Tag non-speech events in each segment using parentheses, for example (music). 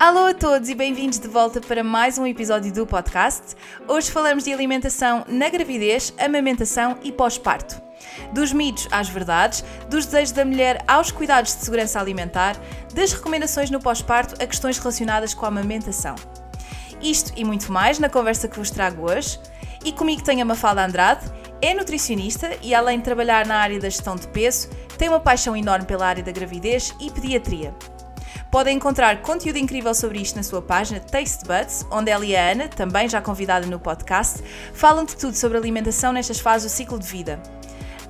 Alô a todos e bem-vindos de volta para mais um episódio do podcast. Hoje falamos de alimentação na gravidez, amamentação e pós-parto. Dos mitos às verdades, dos desejos da mulher aos cuidados de segurança alimentar, das recomendações no pós-parto a questões relacionadas com a amamentação. Isto e muito mais na conversa que vos trago hoje. E comigo tenho a Mafalda Andrade, é nutricionista e, além de trabalhar na área da gestão de peso, tem uma paixão enorme pela área da gravidez e pediatria. Podem encontrar conteúdo incrível sobre isto na sua página Taste Buds, onde ela e a Ana, também já convidada no podcast, falam de tudo sobre alimentação nestas fases do ciclo de vida.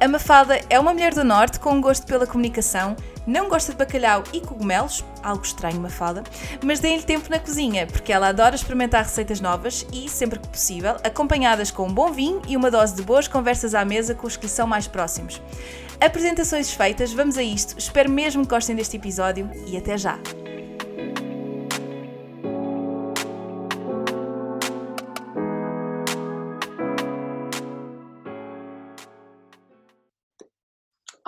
A Mafalda é uma mulher do Norte com um gosto pela comunicação, não gosta de bacalhau e cogumelos, algo estranho, Mafalda, mas deem-lhe tempo na cozinha, porque ela adora experimentar receitas novas e, sempre que possível, acompanhadas com um bom vinho e uma dose de boas conversas à mesa com os que lhe são mais próximos. Apresentações feitas, vamos a isto. Espero mesmo que gostem deste episódio e até já!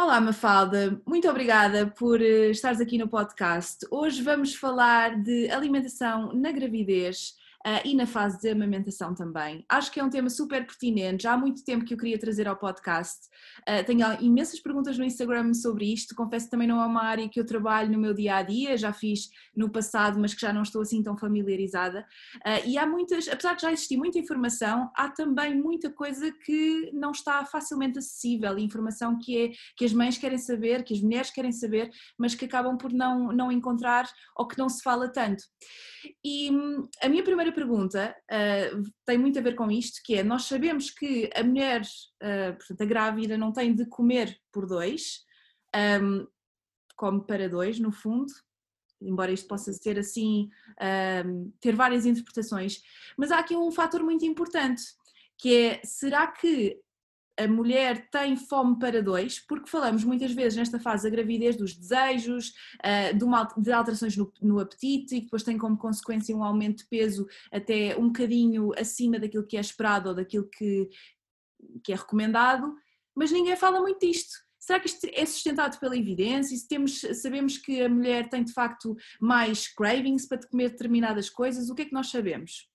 Olá, Mafalda, muito obrigada por eh, estares aqui no podcast. Hoje vamos falar de alimentação na gravidez uh, e na fase de amamentação também. Acho que é um tema super pertinente, já há muito tempo que eu queria trazer ao podcast. Uh, tenho imensas perguntas no Instagram sobre isto, confesso que também não é uma área que eu trabalho no meu dia a dia, já fiz no passado, mas que já não estou assim tão familiarizada. Uh, e há muitas, apesar de já existir muita informação, há também muita coisa que não está facilmente acessível, informação que, é, que as mães querem saber, que as mulheres querem saber, mas que acabam por não, não encontrar ou que não se fala tanto. E hum, a minha primeira primeira pergunta uh, tem muito a ver com isto, que é, nós sabemos que a mulher, uh, portanto a grávida não tem de comer por dois, um, come para dois no fundo, embora isto possa ser assim, um, ter várias interpretações, mas há aqui um fator muito importante, que é, será que a mulher tem fome para dois, porque falamos muitas vezes nesta fase da gravidez dos desejos, eh, de alterações no, no apetite e depois tem como consequência um aumento de peso até um bocadinho acima daquilo que é esperado ou daquilo que, que é recomendado, mas ninguém fala muito disto. Será que isto é sustentado pela evidência? Se temos, sabemos que a mulher tem de facto mais cravings para comer determinadas coisas, o que é que nós sabemos?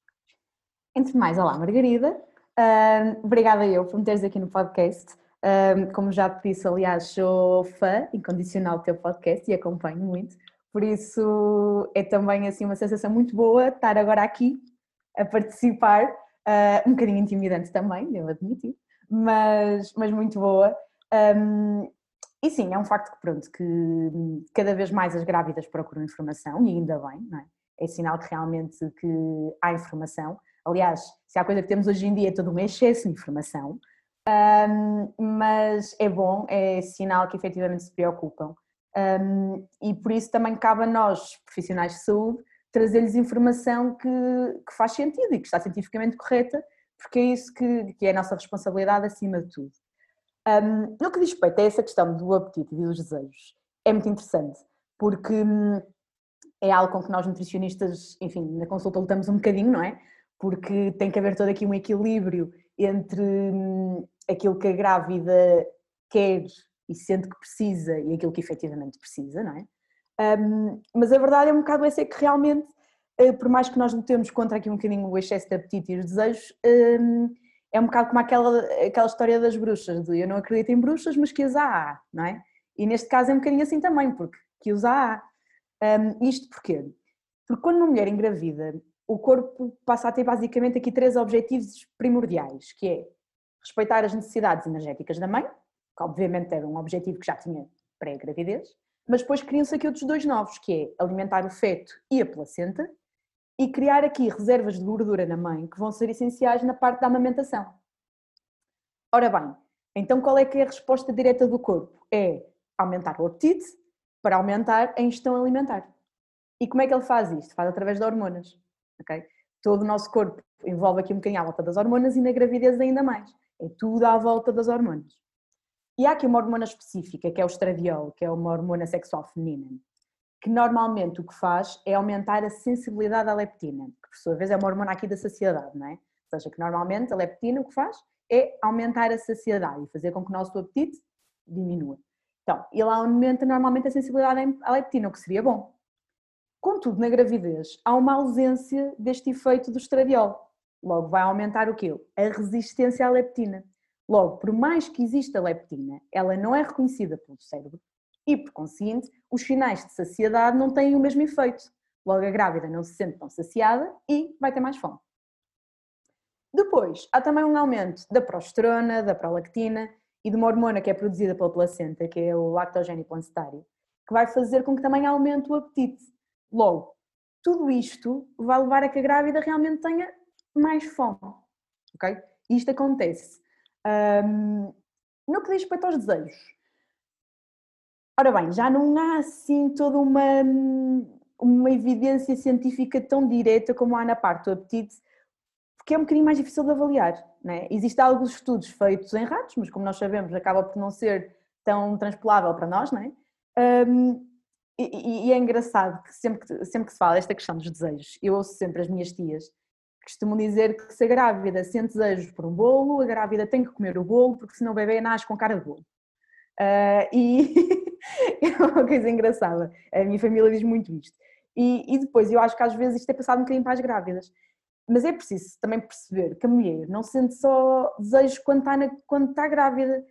Entre mais, olá Margarida, Uh, obrigada eu por me teres aqui no podcast. Uh, como já te disse, aliás, sou fã incondicional do teu podcast e acompanho muito. Por isso é também assim uma sensação muito boa estar agora aqui a participar. Uh, um bocadinho intimidante também, devo admitir, mas, mas muito boa. Um, e sim, é um facto que pronto, que cada vez mais as grávidas procuram informação e ainda bem, não é? É sinal que realmente que há informação. Aliás, se há coisa que temos hoje em dia é todo um excesso de informação, um, mas é bom, é sinal que efetivamente se preocupam. Um, e por isso também cabe a nós, profissionais de saúde, trazer-lhes informação que, que, faz sentido e que está cientificamente correta, porque é isso que, que é a nossa responsabilidade acima de tudo. Um, no que diz respeito a essa questão do apetite e dos desejos, é muito interessante, porque hum, é algo com que nós nutricionistas, enfim, na consulta lutamos um bocadinho, não é? Porque tem que haver todo aqui um equilíbrio entre hum, aquilo que a grávida quer e sente que precisa e aquilo que efetivamente precisa, não é? Um, mas a verdade é um bocado essa é que realmente, eh, por mais que nós lutemos contra aqui um bocadinho o excesso de apetite e os desejos, um, é um bocado como aquela, aquela história das bruxas, de eu não acredito em bruxas, mas que as há, não é? E neste caso é um bocadinho assim também, porque que os há. Um, isto porquê? Porque quando uma mulher engravida, o corpo passa a ter basicamente aqui três objetivos primordiais, que é respeitar as necessidades energéticas da mãe, que obviamente era um objetivo que já tinha pré-gravidez, mas depois criam-se aqui outros dois novos, que é alimentar o feto e a placenta, e criar aqui reservas de gordura na mãe que vão ser essenciais na parte da amamentação. Ora bem, então qual é que é a resposta direta do corpo? É aumentar o apetite para aumentar a ingestão alimentar. E como é que ele faz isto? Faz através de hormonas. Okay? Todo o nosso corpo envolve aqui um bocadinho à volta das hormonas e na gravidez ainda mais. É tudo à volta das hormonas. E há aqui uma hormona específica, que é o estradiol, que é uma hormona sexual feminina, que normalmente o que faz é aumentar a sensibilidade à leptina, que por sua vez é uma hormona aqui da saciedade, não é? Ou seja, que normalmente a leptina o que faz é aumentar a saciedade e fazer com que o nosso apetite diminua. Então, ele aumenta normalmente a sensibilidade à leptina, o que seria bom. Contudo, na gravidez, há uma ausência deste efeito do estradiol. Logo, vai aumentar o quê? A resistência à leptina. Logo, por mais que exista leptina, ela não é reconhecida pelo cérebro e, por conseguinte, os sinais de saciedade não têm o mesmo efeito. Logo, a grávida não se sente tão saciada e vai ter mais fome. Depois, há também um aumento da progesterona, da prolactina e de uma hormona que é produzida pela placenta, que é o lactogênio placentário, que vai fazer com que também aumente o apetite. Logo, tudo isto vai levar a que a grávida realmente tenha mais fome. Ok? Isto acontece um, no que diz respeito aos desejos. Ora bem, já não há assim toda uma, uma evidência científica tão direta como há na parte do apetite, porque é um bocadinho mais difícil de avaliar. Né? Existem alguns estudos feitos em ratos, mas como nós sabemos, acaba por não ser tão transpolável para nós, não é? Um, e, e, é engraçado que sempre, que sempre que se fala esta questão dos desejos, eu ouço sempre as minhas tias costumam dizer que se a grávida sente desejos por um bolo, a grávida tem que comer o bolo, porque senão o bebê nasce com cara de bolo. Uh, e (laughs) é uma coisa engraçada, a minha família diz muito isto. E, e, depois, eu acho que às vezes isto é passado um bocadinho para as grávidas. Mas é preciso também perceber que a mulher não sente só desejos quando está, na, quando está grávida,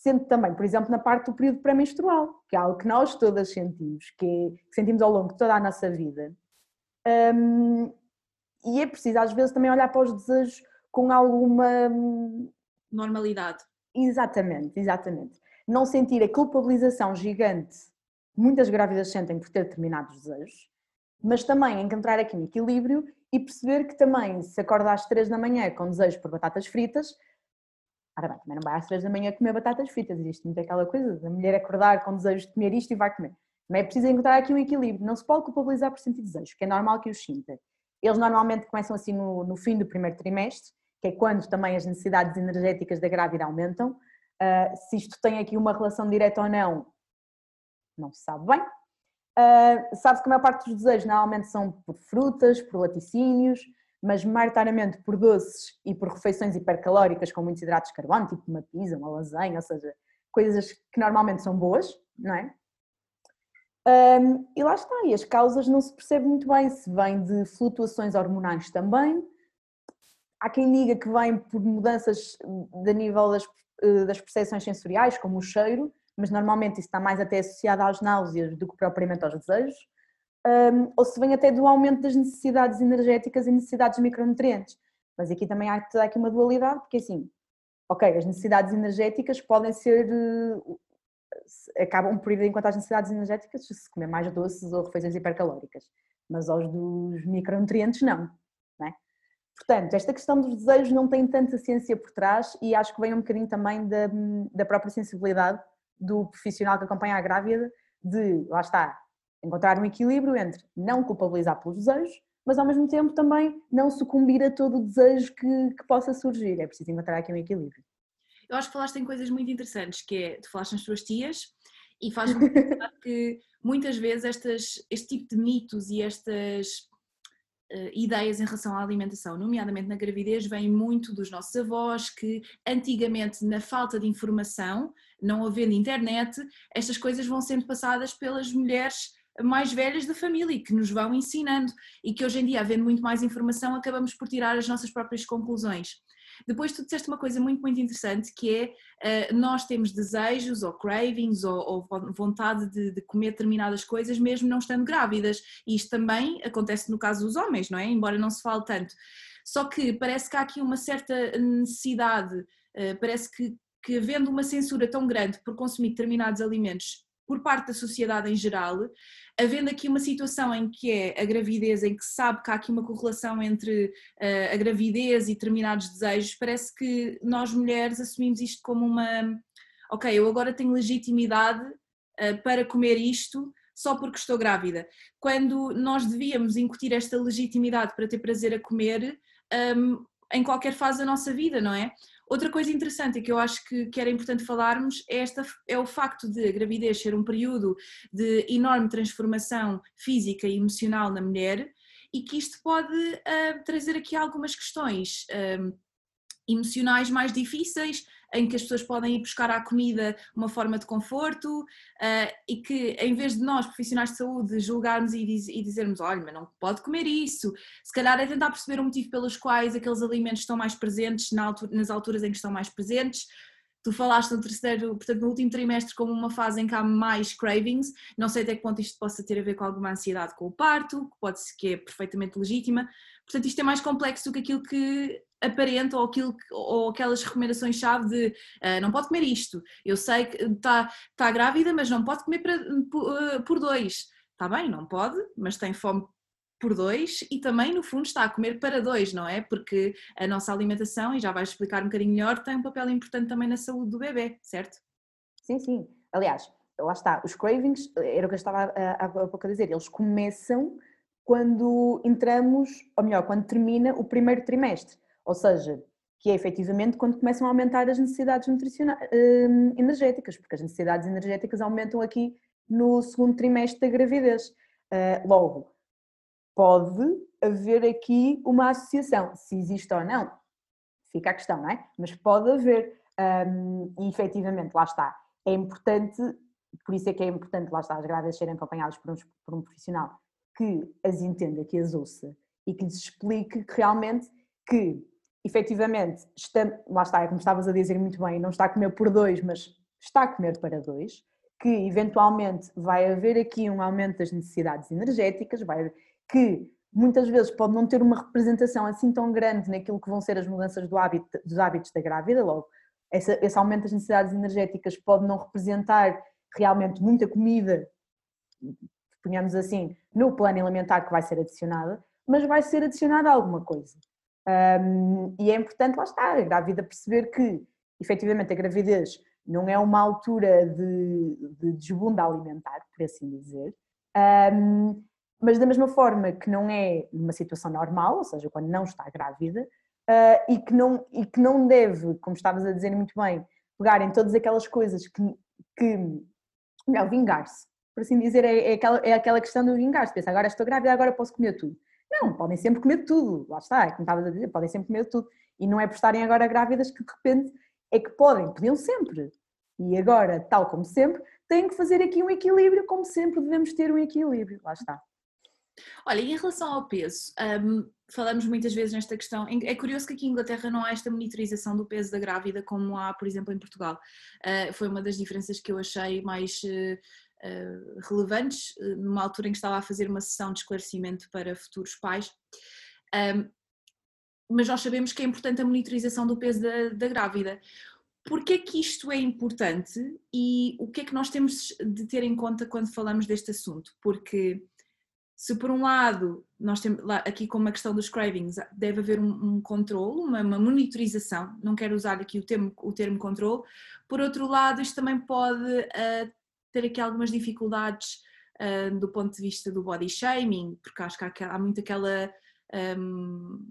sente também, por exemplo, na parte do período pré-menstrual, que é algo que nós todas sentimos, que, é, sentimos ao longo de toda a nossa vida. Um, e é preciso às vezes também olhar para os desejos com alguma normalidade. Exatamente, exatamente. Não sentir a culpabilização gigante muitas grávidas sentem por ter determinados desejos, mas também encontrar aqui um equilíbrio e perceber que também se acorda às 3 da manhã com desejos por batatas fritas, ora bem, também não vai às 3 da manhã comer batatas fritas, existe muito aquela coisa da mulher acordar com desejos de comer isto e vai comer. Mas é preciso encontrar aqui um equilíbrio, não se pode culpabilizar por sentir desejos, que é normal que os sinta. Eles normalmente começam assim no, no fim do primeiro trimestre, que é quando também as necessidades energéticas da grávida aumentam. Uh, se isto tem aqui uma relação direta ou não, não se sabe bem. Uh, Sabe-se que a maior parte dos desejos normalmente são por frutas, por laticínios, mas maioritariamente por doces e por refeições hipercalóricas com muitos hidratos de carbono, tipo uma pizza, uma lasanha, ou seja, coisas que normalmente são boas, não é? Um, e lá está, e as causas não se percebe muito bem se vem de flutuações hormonais também. Há quem diga que vem por mudanças de nível das, eh, das percepções sensoriais, como o cheiro, mas normalmente isso está mais até associado às náuseas do que propriamente aos desejos. Um, ou se vem até do aumento das necessidades energéticas e necessidades de micronutrientes. Mas aqui também há, aqui uma dualidade, porque assim, ok, as necessidades energéticas podem ser eh, acabam por ir enquanto às necessidades energéticas se comer mais doces ou refeições hipercalóricas, mas aos dos micronutrientes não, não é? Portanto, esta questão dos desejos não tem tanta ciência por trás e acho que vem um bocadinho também da, da própria sensibilidade do profissional que acompanha a grávida de, lá está, encontrar um equilíbrio entre não culpabilizar pelos desejos, mas ao mesmo tempo também não sucumbir a todo o desejo que, que possa surgir. É preciso encontrar aqui um equilíbrio eu acho que falaste em coisas muito interessantes, que é, tu falaste nas tuas tias e faz-me pensar (laughs) que muitas vezes estas, este tipo de mitos e estas uh, ideias em relação à alimentação, nomeadamente na gravidez, vêm muito dos nossos avós, que antigamente, na falta de informação, não havendo internet, estas coisas vão sendo passadas pelas mulheres mais velhas da família que nos vão ensinando e que hoje em dia, havendo muito mais informação, acabamos por tirar as nossas próprias conclusões. Depois tu disseste uma coisa muito, muito interessante que é uh, nós temos desejos ou cravings ou, ou vontade de, de, comer determinadas coisas mesmo não estando grávidas. E isto também acontece no caso dos homens, não é? Embora não se fale tanto. Só que parece que há aqui uma certa necessidade, uh, parece que, que havendo uma censura tão grande por consumir determinados alimentos por parte da sociedade em geral, havendo aqui uma situação em que é a gravidez, em que se sabe que há aqui uma correlação entre uh, a gravidez e determinados desejos, parece que nós mulheres assumimos isto como uma. Ok, eu agora tenho legitimidade uh, para comer isto só porque estou grávida. Quando nós devíamos incutir esta legitimidade para ter prazer a comer um, em qualquer fase da nossa vida, não é? Outra coisa interessante que eu acho que, que era importante falarmos é, esta, é o facto de a gravidez ser um período de enorme transformação física e emocional na mulher e que isto pode uh, trazer aqui algumas questões uh, emocionais mais difíceis, em que as pessoas podem ir buscar à comida uma forma de conforto uh, e que em vez de nós, profissionais de saúde, julgarmos e, diz, e, dizermos, olha, mas não pode comer isso, se calhar é tentar perceber o motivo pelos quais aqueles alimentos estão mais presentes na altura, nas alturas em que estão mais presentes, Tu falaste no terceiro, portanto, no último trimestre, como uma fase em que há mais cravings. Não sei até que ponto isto possa ter a ver com alguma ansiedade com o parto, que pode ser que é perfeitamente legítima. Portanto, isto é mais complexo do que aquilo que aparenta ou, aquilo ou aquelas recomendações-chave de uh, não pode comer isto. Eu sei que está tá grávida, mas não pode comer para, por, uh, por dois. Está bem, não pode, mas tem fome por dois e também, no fundo, está a comer para dois, não é? Porque a nossa alimentação, e já vais explicar um bocadinho melhor, tem um papel importante também na saúde do bebê, certo? Sim, sim. Aliás, lá está, os cravings, era o que eu estava há pouco a dizer, eles começam quando entramos, ou melhor, quando termina o primeiro trimestre, ou seja, que é efetivamente quando começam a aumentar as necessidades nutricionais, hum, energéticas, porque as necessidades energéticas aumentam aqui no segundo trimestre da gravidez. Uh, logo, pode haver aqui uma associação, se existe ou não, fica a questão, não é? Mas pode haver, um, e efetivamente, lá está, é importante, por isso é que é importante, lá está, as grávidas serem acompanhadas por um, por um profissional que as entenda, que as ouça e que lhes explique que realmente que efetivamente, está, lá está, é como estavas a dizer muito bem, não está a comer por dois, mas está a comer para dois, que eventualmente vai haver aqui um aumento das necessidades energéticas, vai, que muitas vezes pode não ter uma representação assim tão grande naquilo que vão ser as mudanças do hábito, dos hábitos da grávida, logo, essa, esse aumento das necessidades energéticas pode não representar realmente muita comida, ponhamos assim, no plano alimentar que vai ser adicionada, mas vai ser adicionada alguma coisa. Um, e é importante, lá estar, a grávida perceber que, efetivamente, a gravidez não é uma altura de, de desbunda alimentar, por assim dizer, um, mas da mesma forma que não é numa situação normal, ou seja, quando não está grávida, uh, e, que não, e que não deve, como estavas a dizer muito bem, pegar em todas aquelas coisas que, que não, vingar-se, por assim dizer, é, é, aquela, é aquela questão do vingar-se, pensa, agora estou grávida, agora posso comer tudo. Não, podem sempre comer tudo, lá está, é como estavas a dizer, podem sempre comer tudo. E não é por estarem agora grávidas que de repente é que podem, podiam sempre. E agora, tal como sempre, têm que fazer aqui um equilíbrio, como sempre devemos ter um equilíbrio, lá está. Olha, e em relação ao peso, um, falamos muitas vezes nesta questão, é curioso que aqui em Inglaterra não há esta monitorização do peso da grávida como há, por exemplo, em Portugal. Uh, foi uma das diferenças que eu achei mais uh, uh, relevantes, numa altura em que estava a fazer uma sessão de esclarecimento para futuros pais. Um, mas nós sabemos que é importante a monitorização do peso da, da grávida. Porquê que isto é importante e o que é que nós temos de ter em conta quando falamos deste assunto? Porque se por um lado nós temos aqui como a questão dos cravings deve haver um, um controle, uma, uma, monitorização, não quero usar aqui o termo, o termo controle, por outro lado isto também pode uh, ter aqui algumas dificuldades uh, do ponto de vista do body shaming, porque acho que há, há muito aquela, um,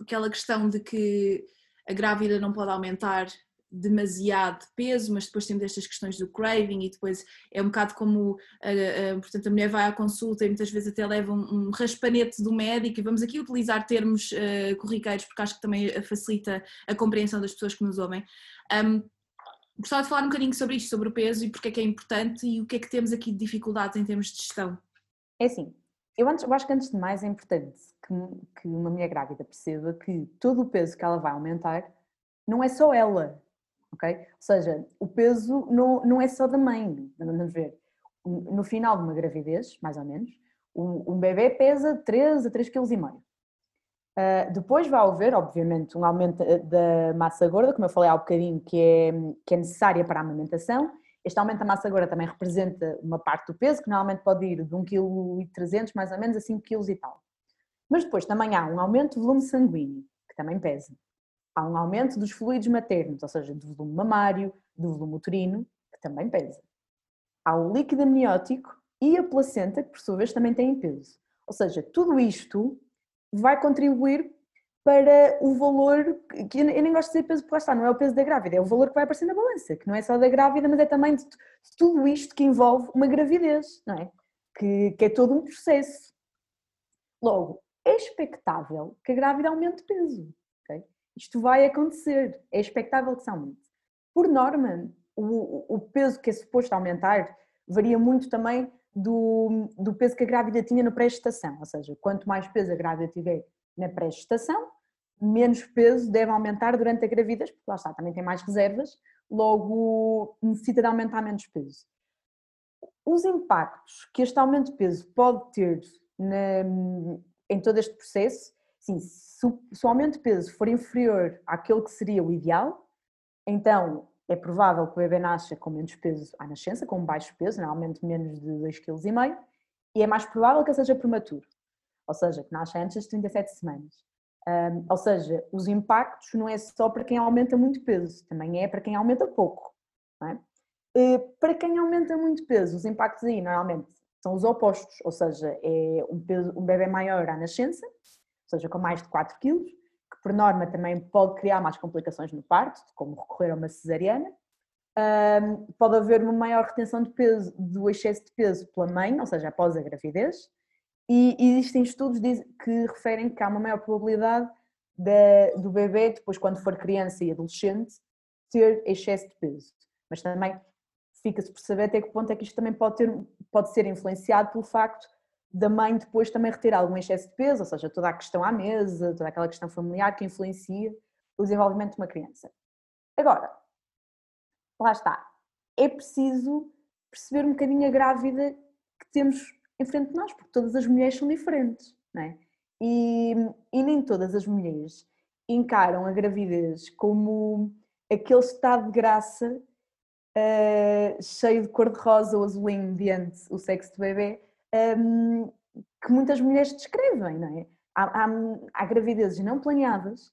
aquela questão de que a grávida não pode aumentar demasiado peso, mas depois temos estas questões do craving e depois é um bocado como, a, a, portanto, a mulher vai à consulta e muitas vezes até leva um, um raspanete do médico e vamos aqui utilizar termos uh, corriqueiros porque acho que também facilita a compreensão das pessoas que nos ouvem. Um, gostava de falar um bocadinho sobre isto, sobre o peso e porque é que é importante e o que é que temos aqui de dificuldades em termos de gestão. É assim, eu, antes, eu acho que antes de mais é importante que, que uma mulher grávida perceba que todo o peso que ela vai aumentar não é só ela, ok? Ou seja, o peso não, não é só da mãe, vamos ver. No final de uma gravidez, mais ou menos, um, um bebê pesa 3 a 3,5 kg. Uh, depois vai haver, obviamente, um aumento da massa gorda, como eu falei há um bocadinho, que é, que é necessária para a amamentação. Este aumento da massa gorda também representa uma parte do peso, que normalmente pode ir de 1,3 kg mais ou menos a 5 kg e tal. Mas depois também há um aumento do volume sanguíneo, que também pesa há um aumento dos fluidos maternos, ou seja, do volume mamário, do volume uterino, que também pesa. há o líquido amniótico e a placenta, que por sua vez também têm peso. Ou seja, tudo isto vai contribuir para o valor, que eu nem gosto de dizer peso porque lá está, não é o peso da grávida, é o valor que vai aparecer na balança, que não é só da grávida, mas é também de, tudo isto que envolve uma gravidez, não é? Que, que é todo um processo. Logo, é expectável que a grávida aumente de peso, ok? Isto vai acontecer, é expectável que se aumente. Por norma, o, o peso que é suposto aumentar varia muito também do, do peso que a grávida tinha na pré-gestação, ou seja, quanto mais peso a grávida tiver na pré-gestação, menos peso deve aumentar durante a gravidez, porque lá está, também tem mais reservas, logo necessita de aumentar menos peso. Os impactos que este aumento de peso pode ter na, em todo este processo, sim, se, se o aumento de peso for inferior àquele que seria o ideal, então é provável que o bebê nasça com menos peso à nascença, com baixo peso, normalmente menos de 2,5 kg, e é mais provável que ele seja prematuro, ou seja, que nasça antes das 37 semanas. Um, ou seja, os impactos não é só para quem aumenta muito peso, também é para quem aumenta pouco. É? Uh, para quem aumenta muito peso, os impactos aí normalmente são os opostos, ou seja, é um, peso, um bebê maior à nascença, ou seja, com mais de 4 kg, que por norma também pode criar mais complicações no parto, como recorrer a uma cesariana. Um, pode haver uma maior retenção de peso, do excesso de peso pela mãe, ou seja, após a gravidez, e existem estudos que referem que há uma maior probabilidade de, do bebê, depois quando for criança e adolescente, ter excesso de peso. Mas também fica-se por saber até que ponto é que isto também pode, ter, pode ser influenciado pelo facto da mãe depois também retirar algum excesso de peso, ou seja, toda a questão à mesa, toda aquela questão familiar que influencia o desenvolvimento de uma criança. Agora, lá está, é preciso perceber um bocadinho a grávida que temos em frente de nós, porque todas as mulheres são diferentes, não é? E, e nem todas as mulheres encaram a gravidez como aquele estado de graça uh, cheio de cor-de-rosa ou azulinho diante o sexo do bebê um, que muitas mulheres descrevem, não é? Há, há, há, gravidezes não planeadas,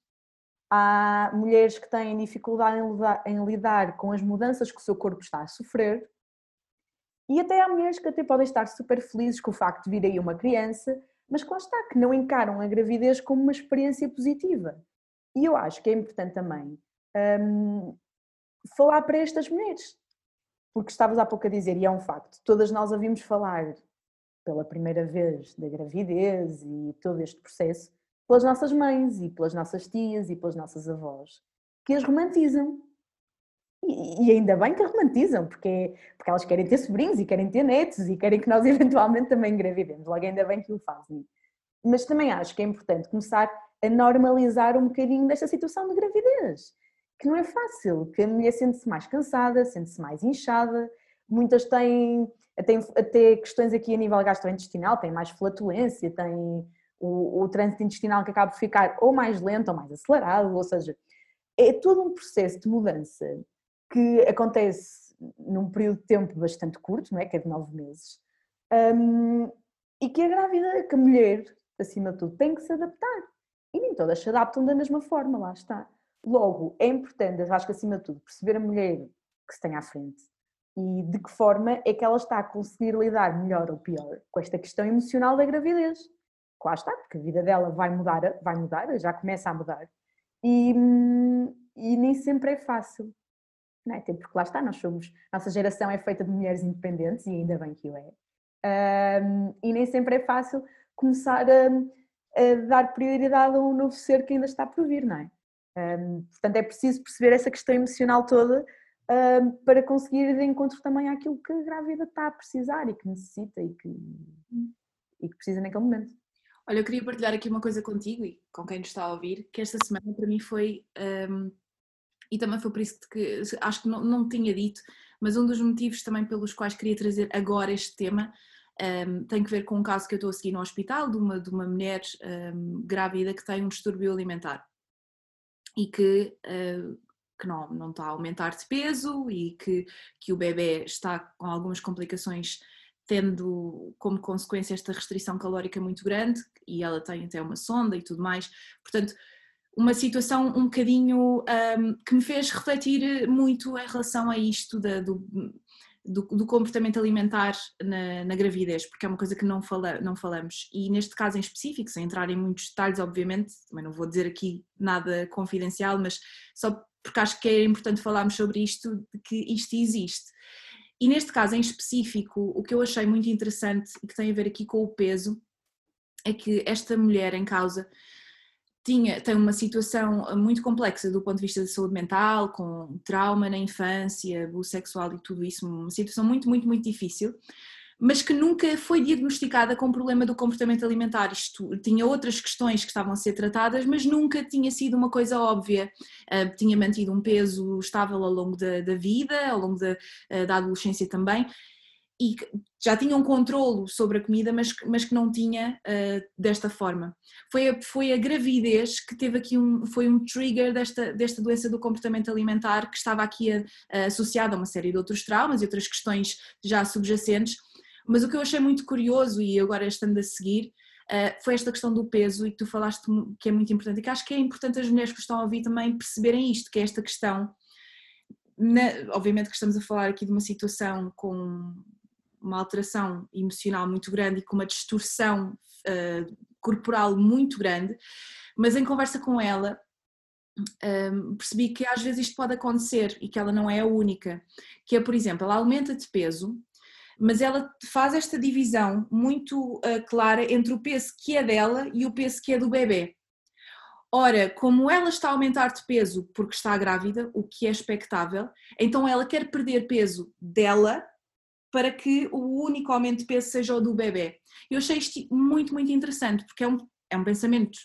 há mulheres que têm dificuldade em lidar, em lidar com as mudanças que o seu corpo está a sofrer, e até há mulheres que até podem estar super felizes com o facto de vir aí uma criança, mas que lá está, que não encaram a gravidez como uma experiência positiva. E eu acho que é importante também um, falar para estas mulheres, porque estavas há pouco a dizer, e é um facto, todas nós ouvimos falar pela primeira vez da gravidez e todo este processo pelas nossas mães e pelas nossas tias e pelas nossas avós, que as romantizam. E, e ainda bem que romantizam, porque, porque elas querem ter sobrinhos e querem ter netos e querem que nós (laughs) eventualmente também engravidemos. Logo, ainda bem que o fazem. Mas também acho que é importante começar a normalizar um bocadinho desta situação de gravidez, que não é fácil, que a mulher sente-se mais cansada, sente-se mais inchada, muitas têm até, até questões aqui a nível gastrointestinal, têm mais flatulência, têm o, o trânsito intestinal que acaba por ficar ou mais lento ou mais acelerado, ou seja, é todo um processo de mudança que acontece num período de tempo bastante curto, não é? que é de nove meses, um, e que a grávida, que a mulher, acima de tudo, tem que se adaptar. E nem todas se adaptam da mesma forma, lá está. Logo, é importante, acho que acima de tudo, perceber a mulher que se tem à frente, e de que forma é que ela está a conseguir lidar melhor ou pior com esta questão emocional da gravidez. Lá está, porque a vida dela vai mudar, vai mudar, já começa a mudar. E, e nem sempre é fácil. Não é? Porque lá está, nós somos, nossa geração é feita de mulheres independentes e ainda bem que o é. Um, e nem sempre é fácil começar a, a, dar prioridade a um novo ser que ainda está por vir, não é? Um, portanto, é preciso perceber essa questão emocional toda para conseguir ir de encontro também àquilo que a grávida está a precisar e que necessita e que, e que precisa naquele momento. Olha, eu queria partilhar aqui uma coisa contigo e com quem nos está a ouvir, que esta semana para mim foi, um, e também foi por isso que acho que não, não tinha dito, mas um dos motivos também pelos quais queria trazer agora este tema um, tem que ver com um caso que eu estou a seguir no hospital de uma, de uma mulher um, grávida que tem um distúrbio alimentar e que uh, que não, não está a aumentar de peso e que, que o bebê está com algumas complicações tendo como consequência esta restrição calórica muito grande e ela tem até uma sonda e tudo mais. Portanto, uma situação um bocadinho um, que me fez refletir muito em relação a isto da, do, do, do comportamento alimentar na, na, gravidez, porque é uma coisa que não, fala, não falamos. E neste caso em específico, sem entrar em muitos detalhes, obviamente, também não vou dizer aqui nada confidencial, mas só porque acho que é importante falarmos sobre isto, de que isto existe. E neste caso em específico, o que eu achei muito interessante e que tem a ver aqui com o peso, é que esta mulher em causa tinha, tem uma situação muito complexa do ponto de vista da saúde mental, com trauma na infância, abuso sexual e tudo isso, uma situação muito, muito, muito difícil, mas que nunca foi diagnosticada com problema do comportamento alimentar. Isto tinha outras questões que estavam a ser tratadas, mas nunca tinha sido uma coisa óbvia. Uh, tinha mantido um peso estável ao longo da, da vida, ao longo da, uh, da adolescência também, e já tinha um controlo sobre a comida, mas, mas que não tinha uh, desta forma. Foi a, foi a gravidez que teve aqui um, foi um trigger desta, desta doença do comportamento alimentar que estava aqui a, a, associada a uma série de outros traumas e outras questões já subjacentes, mas o que eu achei muito curioso e agora estando a seguir uh, foi esta questão do peso e que tu falaste que é muito importante e que acho que é importante as mulheres que estão a ouvir também perceberem isto, que é esta questão na, obviamente que estamos a falar aqui de uma situação com uma alteração emocional muito grande e com uma distorção uh, corporal muito grande, mas em conversa com ela um, percebi que às vezes isto pode acontecer e que ela não é a única, que é, por exemplo, ela aumenta de peso, mas ela faz esta divisão muito uh, clara entre o peso que é dela e o peso que é do bebê. Ora, como ela está a aumentar de peso porque está grávida, o que é expectável, então ela quer perder peso dela para que o único aumento de peso seja o do bebê. Eu achei isto muito, muito interessante, porque é um, é um pensamento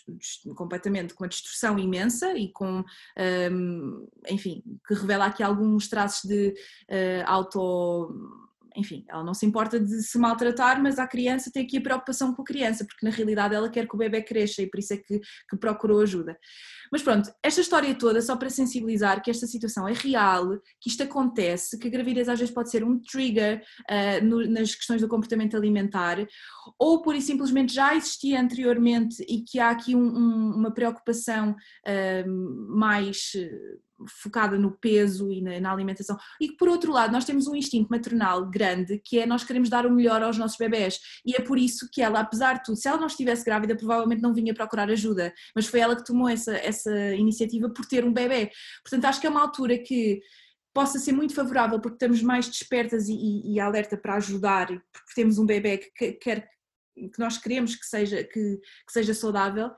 completamente com uma distorção imensa e com, um, enfim, que revela aqui alguns traços de uh, auto enfim, ela não se importa de se maltratar, mas a criança tem aqui a preocupação com a criança, porque na realidade ela quer que o bebê cresça e por isso é que, que procurou ajuda. Mas pronto, esta história toda só para sensibilizar que esta situação é real, que isto acontece, que a gravidez às vezes pode ser um trigger uh, no, nas questões do comportamento alimentar, ou por e simplesmente já existia anteriormente e que há aqui um, um, uma preocupação uh, mais focada no peso e na, na, alimentação. E que por outro lado nós temos um instinto maternal grande que é nós queremos dar o melhor aos nossos bebés e é por isso que ela, apesar de tudo, se ela não estivesse grávida provavelmente não vinha procurar ajuda, mas foi ela que tomou essa, essa iniciativa por ter um bebê. Portanto acho que é uma altura que possa ser muito favorável porque estamos mais despertas e, e, e alerta para ajudar, porque temos um bebê que quer que nós queremos que seja, que, que seja saudável,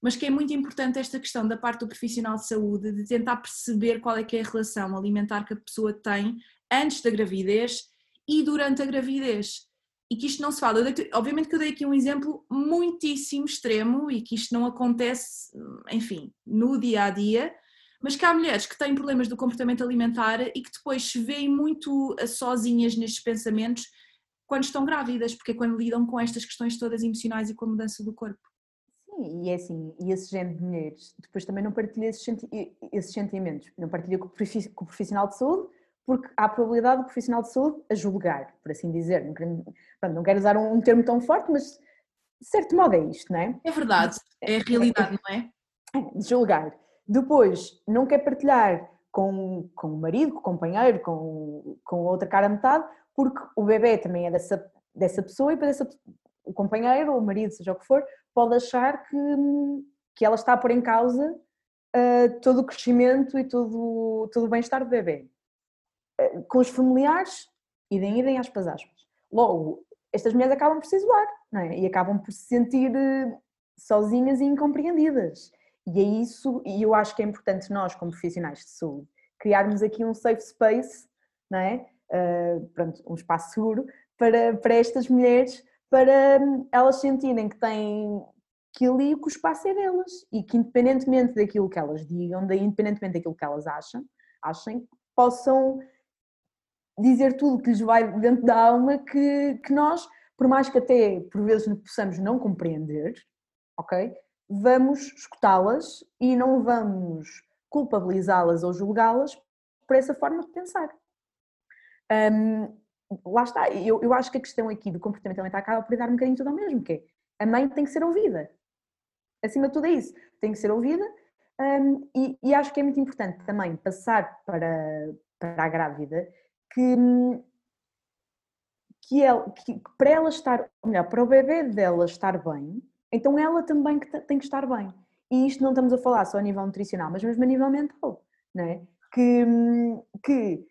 mas que é muito importante esta questão da parte do profissional de saúde, de tentar perceber qual é que é a relação alimentar que a pessoa tem antes da gravidez e durante a gravidez. E que isto não se fala. obviamente que eu dei aqui um exemplo muitíssimo extremo e que isto não acontece, enfim, no dia a dia, mas que há mulheres que têm problemas do comportamento alimentar e que depois se veem muito eh, sozinhas nestes pensamentos quando estão grávidas, porque é quando lidam com estas questões todas emocionais e com a mudança do corpo. E é assim, e esse género de mulheres depois também não partilha esses, senti esses sentimentos, não partilha com o profissional de saúde, porque há a probabilidade do profissional de saúde a julgar, por assim dizer. Não quero, pronto, não quero usar um, um, termo tão forte, mas de certo modo é isto, não é? É verdade, é a realidade, não é? é? De julgar. Depois, não quer partilhar com, com o marido, com o companheiro, com, com outra cara metade, porque o bebê também é dessa, dessa pessoa e para essa, o companheiro, ou o marido, seja o que for, pode achar que, que ela está a pôr em causa uh, todo o crescimento e todo, todo o bem-estar do bebê. Uh, com os familiares, idem, idem aspas, aspas. Logo, estas mulheres acabam por se isolar, não é? E acabam por se sentir uh, sozinhas e incompreendidas. E é isso, e eu acho que é importante nós, como profissionais de saúde, criarmos aqui um safe space, não é? Uh, pronto, um espaço seguro para, para estas mulheres para hum, elas sentirem que têm que ali o espaço é delas e que independentemente daquilo que elas digam, independentemente daquilo que elas acham, achem, possam dizer tudo que lhes vai dentro da alma que, que nós, por mais que até por vezes possamos não compreender, ok? Vamos escutá-las e não vamos culpabilizá-las ou julgá-las por essa forma de pensar. Um, lá está, eu, eu acho que a questão aqui do comportamento alimentar acaba por dar um bocadinho tudo ao mesmo, que é a mãe tem que ser ouvida. Acima de tudo é isso, tem que ser ouvida um, e, e, acho que é muito importante também passar para, para a grávida que hum, que, ela, que para ela estar, ou melhor, para o bebê dela estar bem, então ela também tem que estar bem. E isto não estamos a falar só a nível nutricional, mas mesmo a nível mental, não é? Que, que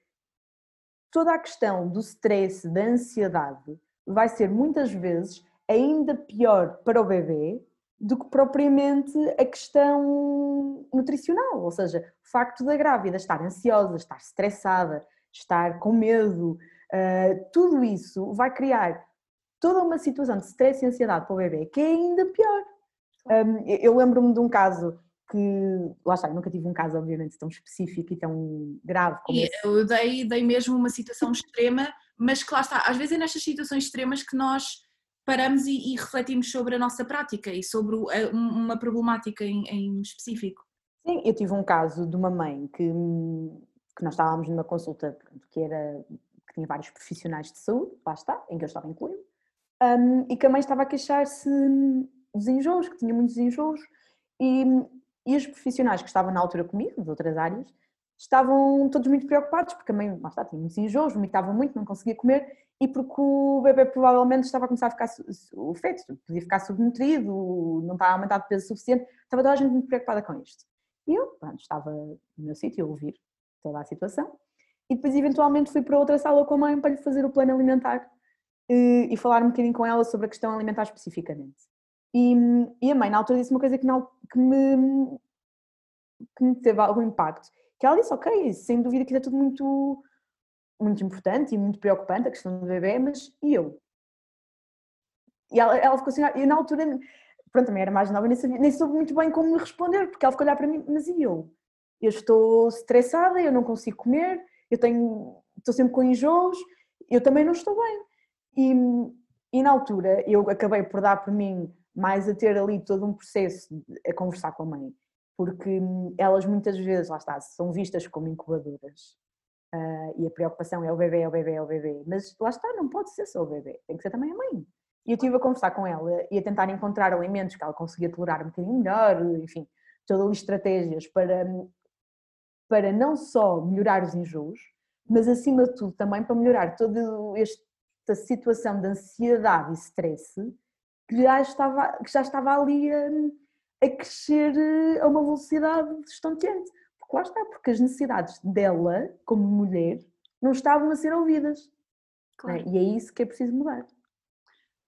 toda a questão do stress, da ansiedade, vai ser muitas vezes ainda pior para o bebê do que propriamente a questão nutricional, ou seja, o facto da grávida estar ansiosa, estar estressada, estar com medo, uh, tudo isso vai criar toda uma situação de stress e ansiedade para o bebê que é ainda pior. Um, eu lembro-me de um caso que, lá está, nunca tive um caso obviamente tão específico e tão grave como e esse. Eu dei, dei mesmo uma situação extrema, mas que lá está, às vezes é nestas situações extremas que nós paramos e, e refletimos sobre a nossa prática e sobre uma problemática em, em, específico. Sim, eu tive um caso de uma mãe que, que nós estávamos numa consulta que era que tinha vários profissionais de saúde, lá está, em que eu estava incluído, um, e que a mãe estava a queixar-se dos enjoos, que tinha muitos enjoos, e, e os profissionais que estavam na altura comigo, de outras áreas, estavam todos muito preocupados, porque a mãe, lá está, tinha muitos enjoos, vomitava muito, não conseguia comer, e porque o bebê provavelmente estava a começar a ficar, o feto podia ficar subnutrido, não estava a aumentar de peso suficiente, estava toda a gente muito preocupada com isto. E eu, pronto, estava no meu sítio a ouvir toda a situação, e depois eventualmente fui para outra sala com a mãe para lhe fazer o plano alimentar e, e falar um bocadinho com ela sobre a questão alimentar especificamente. E, e a mãe na altura disse uma coisa que, que, me, que me teve algum impacto, que ela disse, ok, sem dúvida que é tudo muito, muito importante e muito preocupante, a questão do bebê, mas e eu? E ela, ela ficou assim, e na altura, pronto, também era mais nova, nem, sabia, nem soube muito bem como me responder, porque ela ficou a olhar para mim, mas e eu? Eu estou estressada, eu não consigo comer, eu tenho, estou sempre com enjoos, eu também não estou bem. E, e na altura eu acabei por dar por mim mais a ter ali todo um processo a conversar com a mãe, porque elas muitas vezes, lá está, são vistas como incubadoras. Uh, e a preocupação é o bebê, é o bebê, é o bebê. Mas lá está, não pode ser só o bebê, tem que ser também a mãe. E eu estive a conversar com ela e a tentar encontrar alimentos que ela conseguia tolerar um bocadinho melhor, enfim, todas as estratégias para, para não só melhorar os enjoos, mas acima de tudo também para melhorar este esta situação de ansiedade e stress que já estava, que já estava ali a, a crescer eh, a uma velocidade estonteante. Porque lá está, porque as necessidades dela, como mulher, não estavam a ser ouvidas. É? Claro. Né? E é isso que é preciso mudar.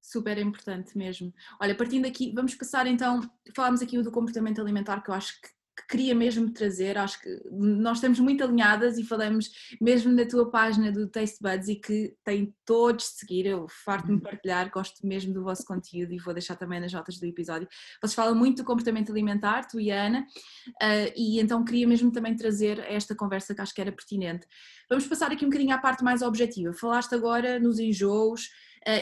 Super importante mesmo. Olha, partindo aqui, vamos passar então, falámos aqui do comportamento alimentar que eu acho que que queria mesmo trazer, acho que nós estamos muito alinhadas e falamos mesmo na tua página do Taste Buds e que tem todos de seguir, eu farto-me uhum. partilhar, gosto mesmo do vosso conteúdo e vou deixar também nas notas do episódio. Vocês falam muito do comportamento alimentar, tu e a Ana, uh, e então queria mesmo também trazer esta conversa que acho que era pertinente. Vamos passar aqui um bocadinho à parte mais objetiva. Falaste agora nos enjoos,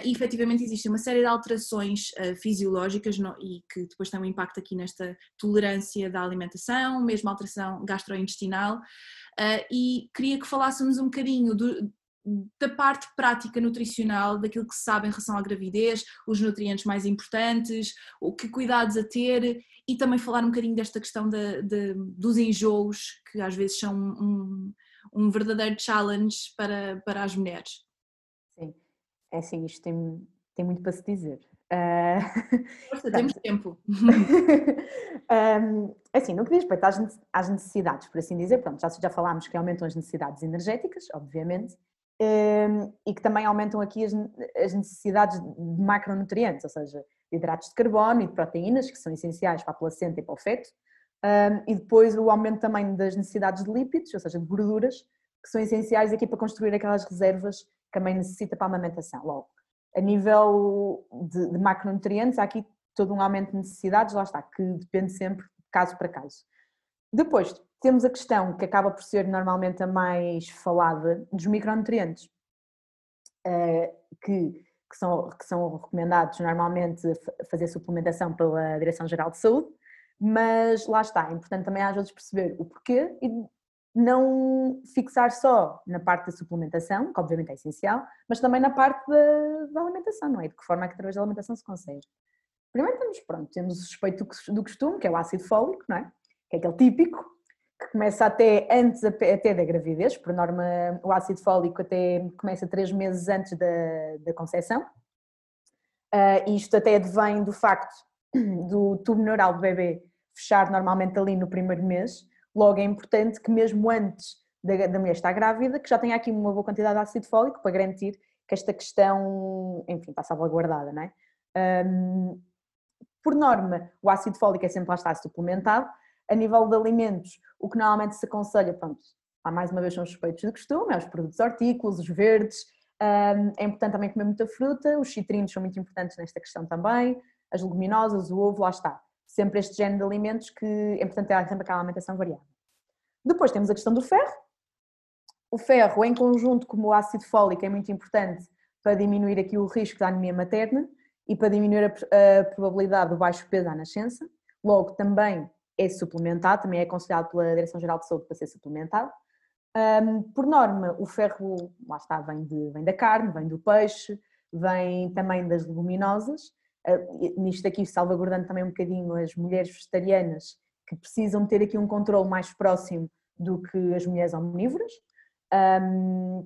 e efetivamente existe uma série de alterações uh, fisiológicas no, e que depois têm um impacto aqui nesta tolerância da alimentação, mesmo alteração gastrointestinal. Uh, e queria que falássemos um bocadinho do, da parte prática nutricional, daquilo que se sabe em relação à gravidez, os nutrientes mais importantes, o que cuidados a ter e também falar um bocadinho desta questão de, de, dos enjoos, que às vezes são um, um verdadeiro challenge para, para as mulheres. É assim, isto tem, tem muito para se dizer. Uh... (laughs) Força, temos tempo. (laughs) um, é assim, no que diz respeito às necessidades, por assim dizer, pronto, já, já falámos que aumentam as necessidades energéticas, obviamente, um, e que também aumentam aqui as, as necessidades de macronutrientes, ou seja, de hidratos de carbono e de proteínas, que são essenciais para a placenta e para o feto, um, e depois o aumento também das necessidades de lípidos, ou seja, de gorduras, que são essenciais aqui para construir aquelas reservas também necessita para a amamentação. Logo, a nível de, de macronutrientes, há aqui todo um aumento de necessidades, lá está, que depende sempre caso para caso. Depois, temos a questão que acaba por ser normalmente a mais falada dos micronutrientes, eh, que, que, são, que são recomendados normalmente fazer suplementação pela Direção-Geral de Saúde, mas lá está, é importante também às vezes perceber o porquê e não fixar só na parte da suplementação, que obviamente é essencial, mas também na parte da, da alimentação, não é? De que forma é que através da alimentação se consegue. Primeiro temos, pronto, temos o suspeito do costume, que é o ácido fólico, não é? Que é aquele típico, que começa até antes até da gravidez, por norma o ácido fólico até começa três meses antes da, da concepção. Uh, isto até advém do facto do tubo neural do bebê fechar normalmente ali no primeiro mês, logo é importante que mesmo antes da, da mulher estar grávida, que já tenha aqui uma boa quantidade de ácido fólico para garantir que esta questão, enfim, está salvaguardada, não é? Um, por norma, o ácido fólico é sempre lá está suplementado. A nível de alimentos, o que normalmente se aconselha, pronto, há mais uma vez são os suspeitos de costume, é os produtos hortícolas, os verdes, um, é importante também comer muita fruta, os citrinos são muito importantes nesta questão também, as leguminosas, o ovo, lá está. Sempre este género de alimentos que é importante ter sempre aquela alimentação variada. Depois temos a questão do ferro. O ferro, em conjunto com o ácido fólico, é muito importante para diminuir aqui o risco da anemia materna e para diminuir a, a probabilidade do baixo peso à nascença. Logo, também é suplementado, também é aconselhado pela Direção-Geral de Saúde para ser suplementado. Um, por norma, o ferro, lá está, vem, de, vem da carne, vem do peixe, vem também das leguminosas. Uh, nisto aqui, salvaguardando também um bocadinho as mulheres vegetarianas que precisam ter aqui um controle mais próximo do que as mulheres omnívoras,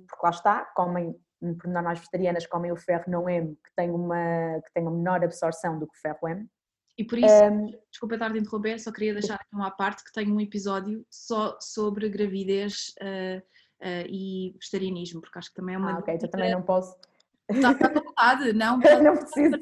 porque lá está, comem, por norma as vegetarianas comem o ferro não M, que tem uma, que tem uma menor absorção do que o ferro M, e por isso, um, desculpa estar de interromper, só queria deixar aqui uma parte que tenho um episódio só sobre gravidez uh, uh, e vegetarianismo, porque acho que também é uma. Ah, ok, então também não posso. Está à vontade, não? (laughs) não preciso.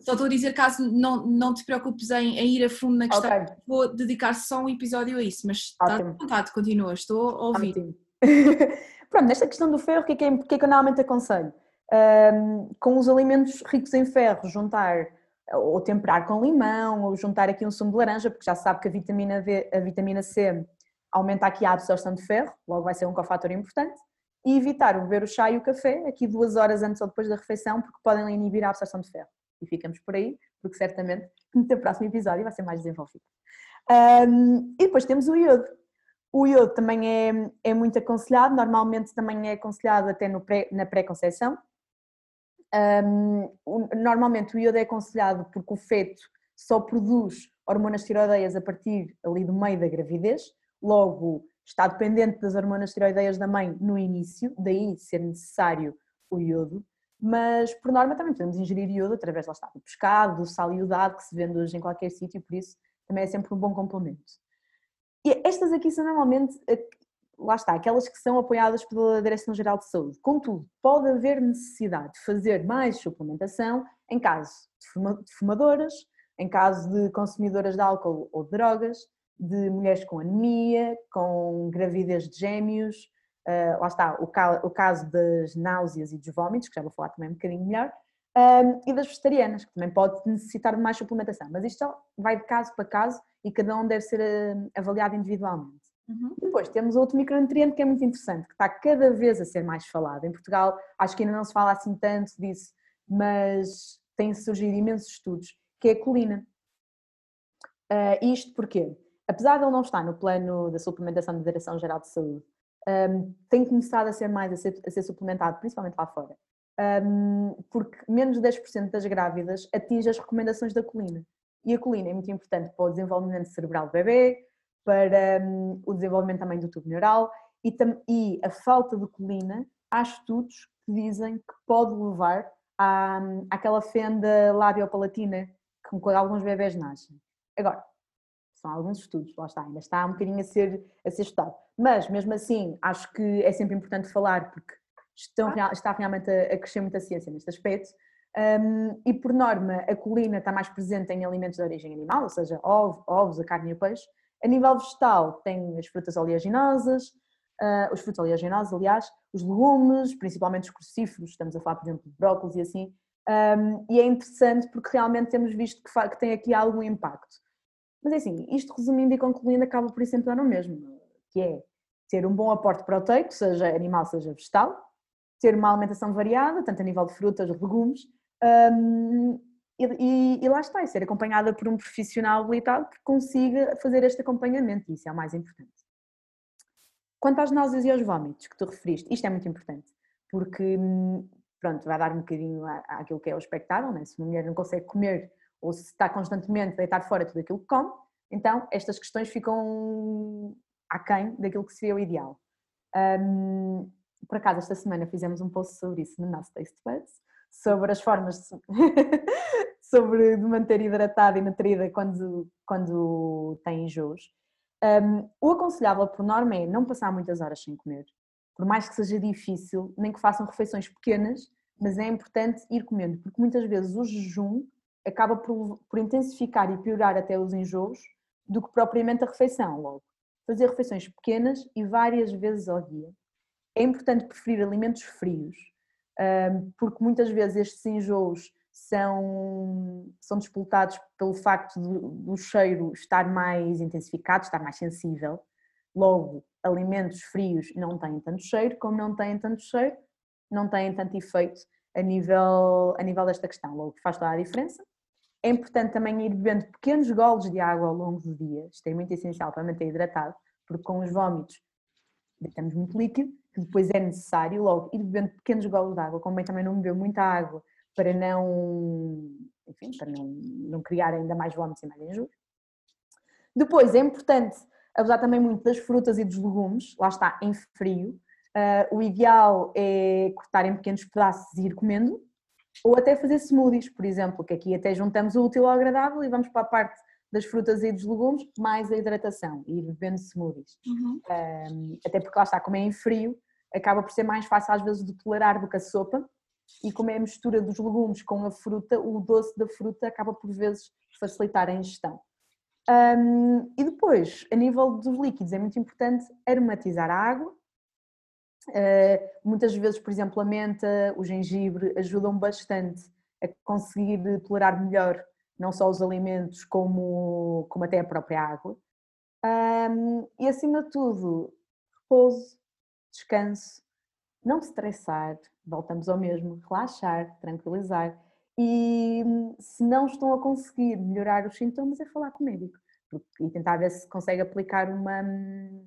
Só estou a dizer, caso não, não te preocupes em, em ir a fundo na questão, okay. vou dedicar só um episódio a isso, mas está à vontade, continua, estou a ouvir. (laughs) Pronto, nesta questão do ferro, o que é que, é, que, é que eu normalmente aconselho? Um, com os alimentos ricos em ferro, juntar ou temperar com limão, ou juntar aqui um sumo de laranja, porque já se sabe que a vitamina, a vitamina C aumenta aqui a absorção de ferro, logo vai ser um cofator importante, e evitar o beber o chá e o café aqui duas horas antes ou depois da refeição, porque podem inibir a absorção de ferro. E ficamos por aí, porque certamente no teu próximo episódio vai ser mais desenvolvido. Um, e depois temos o iodo. O iodo também é, é muito aconselhado, normalmente também é aconselhado até no pré, na pré-conceição, um, normalmente o iodo é aconselhado porque o feto só produz hormonas tiroideias a partir ali do meio da gravidez, logo está dependente das hormonas tiroideias da mãe no início, daí ser necessário o iodo, mas por norma também podemos ingerir iodo através lá está, do pescado, do sal iodado que se vende hoje em qualquer sítio, por isso também é sempre um bom complemento. E estas aqui são normalmente lá está, aquelas que são apoiadas pela Direção-Geral de Saúde. Contudo, pode haver necessidade de fazer mais suplementação em caso de fumadoras, em caso de consumidoras de álcool ou de drogas, de mulheres com anemia, com gravidez de gêmeos, lá está, o, o, caso das náuseas e dos vômitos, que já vou falar também um bocadinho melhor, um, e das vegetarianas, que também pode necessitar de mais suplementação. Mas isto vai de caso para caso e cada um deve ser uh, avaliado individualmente. Uhum. Depois temos outro micronutriente que é muito interessante, que está cada vez a ser mais falado. Em Portugal acho que ainda não se fala assim tanto disso, mas têm surgido imensos estudos, que é a colina. Uh, isto porque, apesar de ele não estar no plano da suplementação da Direção-Geral de Saúde, um, tem começado a ser mais a ser, a ser suplementado, principalmente lá fora, um, porque menos de 10% das grávidas atinge as recomendações da colina. E a colina é muito importante para o desenvolvimento cerebral do bebê, para um, o desenvolvimento também do tubo neural e, e, a falta de colina, há estudos que dizem que pode levar à, àquela fenda labiopalatina com que alguns bebés nascem. Agora, são alguns estudos, lá está, ainda está um bocadinho a ser, a ser estudado. Mas, mesmo assim, acho que é sempre importante falar, porque estão, está realmente a, a crescer muita ciência neste aspecto. Um, e por norma, a colina está mais presente em alimentos de origem animal, ou seja, ovos, a carne e o peixe, a nível vegetal, tem as frutas oleaginosas, uh, os frutos oleaginosos, aliás, os legumes, principalmente os crucíferos, estamos a falar, por exemplo, de brócolis e assim, um, e é interessante porque realmente temos visto que, que, tem aqui algum impacto. Mas é assim, isto resumindo e concluindo, acaba por isso sempre dar o mesmo, que é ter um bom aporte proteico, seja animal, seja vegetal, ter uma alimentação variada, tanto a nível de frutas, legumes, um, e, e, e, lá está, e ser acompanhada por um profissional habilitado que consiga fazer este acompanhamento, isso é o mais importante. Quanto às náuseas e aos vômitos que tu referiste, isto é muito importante, porque pronto, vai dar um bocadinho àquilo que é o expectável, né? se uma mulher não consegue comer ou se está constantemente a deitar fora tudo aquilo que come, Então, estas questões ficam aquém daquilo que seria o ideal. Um, por acaso, esta semana fizemos um post sobre isso no nosso Taste Buds, sobre as formas de, (laughs) sobre de manter hidratado e nutrida quando, quando tem enjoos. Um, o aconselhável, por norma, é não passar muitas horas sem comer. Por mais que seja difícil, nem que façam refeições pequenas, mas é importante ir comendo, porque muitas vezes o jejum acaba por, por intensificar e piorar até os enjoos do que propriamente a refeição, logo. Fazer refeições pequenas e várias vezes ao dia. É importante preferir alimentos frios, porque muitas vezes estes enjoos são, são disputados pelo facto do, do cheiro estar mais intensificado, estar mais sensível. Logo, alimentos frios não têm tanto cheiro, como não têm tanto cheiro, não têm tanto efeito a nível, a nível desta questão. Logo, faz toda a diferença. É importante também ir bebendo pequenos golos de água ao longo do dia, isto é muito essencial para manter hidratado, porque com os vômitos deitamos muito líquido, que depois é necessário logo ir bebendo pequenos golos de água, como também não beber muita água para não, enfim, para não, não criar ainda mais vômitos e mais enjoo. Depois é importante abusar também muito das frutas e dos legumes, lá está, em frio. Uh, o ideal é cortar em pequenos pedaços e ir comendo, ou até fazer smoothies, por exemplo, que aqui até juntamos o útil ao agradável e vamos para a parte das frutas e dos legumes, mais a hidratação, e ir bebendo smoothies. Uhum. Um, até porque lá está, como é em frio, acaba por ser mais fácil às vezes de tolerar do que a sopa, e como é a mistura dos legumes com a fruta, o doce da fruta acaba por vezes facilitar a ingestão. Um, e depois, a nível dos líquidos, é muito importante aromatizar a água, muitas vezes, por exemplo, a menta, o gengibre ajudam bastante a conseguir tolerar melhor não só os alimentos como, como até a própria água. Um, e acima de tudo, repouso, descanso, não estressar, voltamos ao mesmo, relaxar, tranquilizar. E se não estão a conseguir melhorar os sintomas, é falar com o médico e tentar ver se consegue aplicar uma, um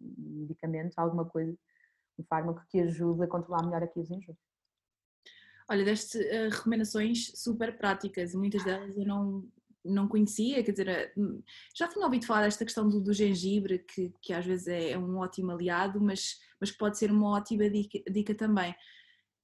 medicamento, alguma coisa um fármaco que ajude a controlar melhor aqui os enjoos. Olha, deste uh, recomendações super práticas, muitas delas eu não, não conhecia, quer dizer, eh, já tinha ouvido falar desta questão do, do gengibre, que, que às vezes é, é, um ótimo aliado, mas, mas pode ser uma ótima dica, dica também.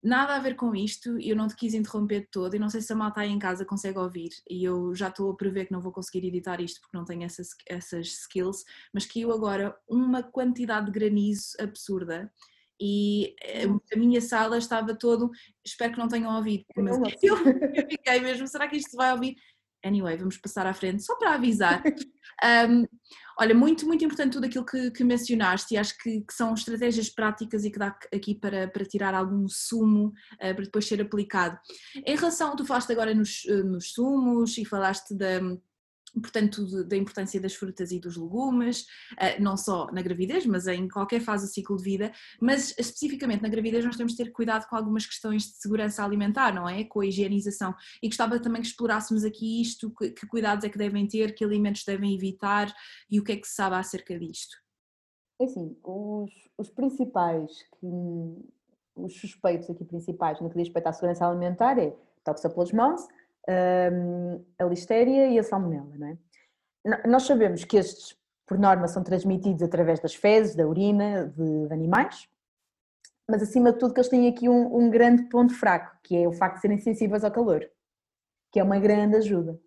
Nada a ver com isto, eu não te quis interromper todo e não sei se a malta aí em casa consegue ouvir e eu já estou a prever que não vou conseguir editar isto porque não tenho essas, essas skills, mas eu agora uma quantidade de granizo absurda e eh, hum. a minha sala estava todo, espero que não tenham ouvido, mas eu, eu fiquei mesmo, será que isto vai ouvir? Anyway, vamos passar à frente, só para avisar. Um, olha, muito, muito importante tudo aquilo que, que mencionaste e acho que, que, são estratégias práticas e que dá aqui para, para tirar algum sumo uh, para depois ser aplicado. Em relação, tu falaste agora nos, eh, nos sumos e falaste da portanto, da importância das frutas e dos legumes, eh, não só na gravidez, mas em qualquer fase do ciclo de vida, mas especificamente na gravidez nós temos de ter cuidado com algumas questões de segurança alimentar, não é? Com a higienização. E gostava também que explorássemos aqui isto, que cuidados é que devem ter, que alimentos devem evitar e o que é que se sabe acerca disto. É assim, os, os principais, que, os suspeitos aqui principais no que diz respeito à segurança alimentar é toxoplasmose, a listéria e a salmonela, não é? Nós sabemos que estes, por norma, são transmitidos através das fezes, da urina de, de animais, mas acima de tudo que eles têm aqui um, um, grande ponto fraco, que é o facto de serem sensíveis ao calor, que é uma grande ajuda.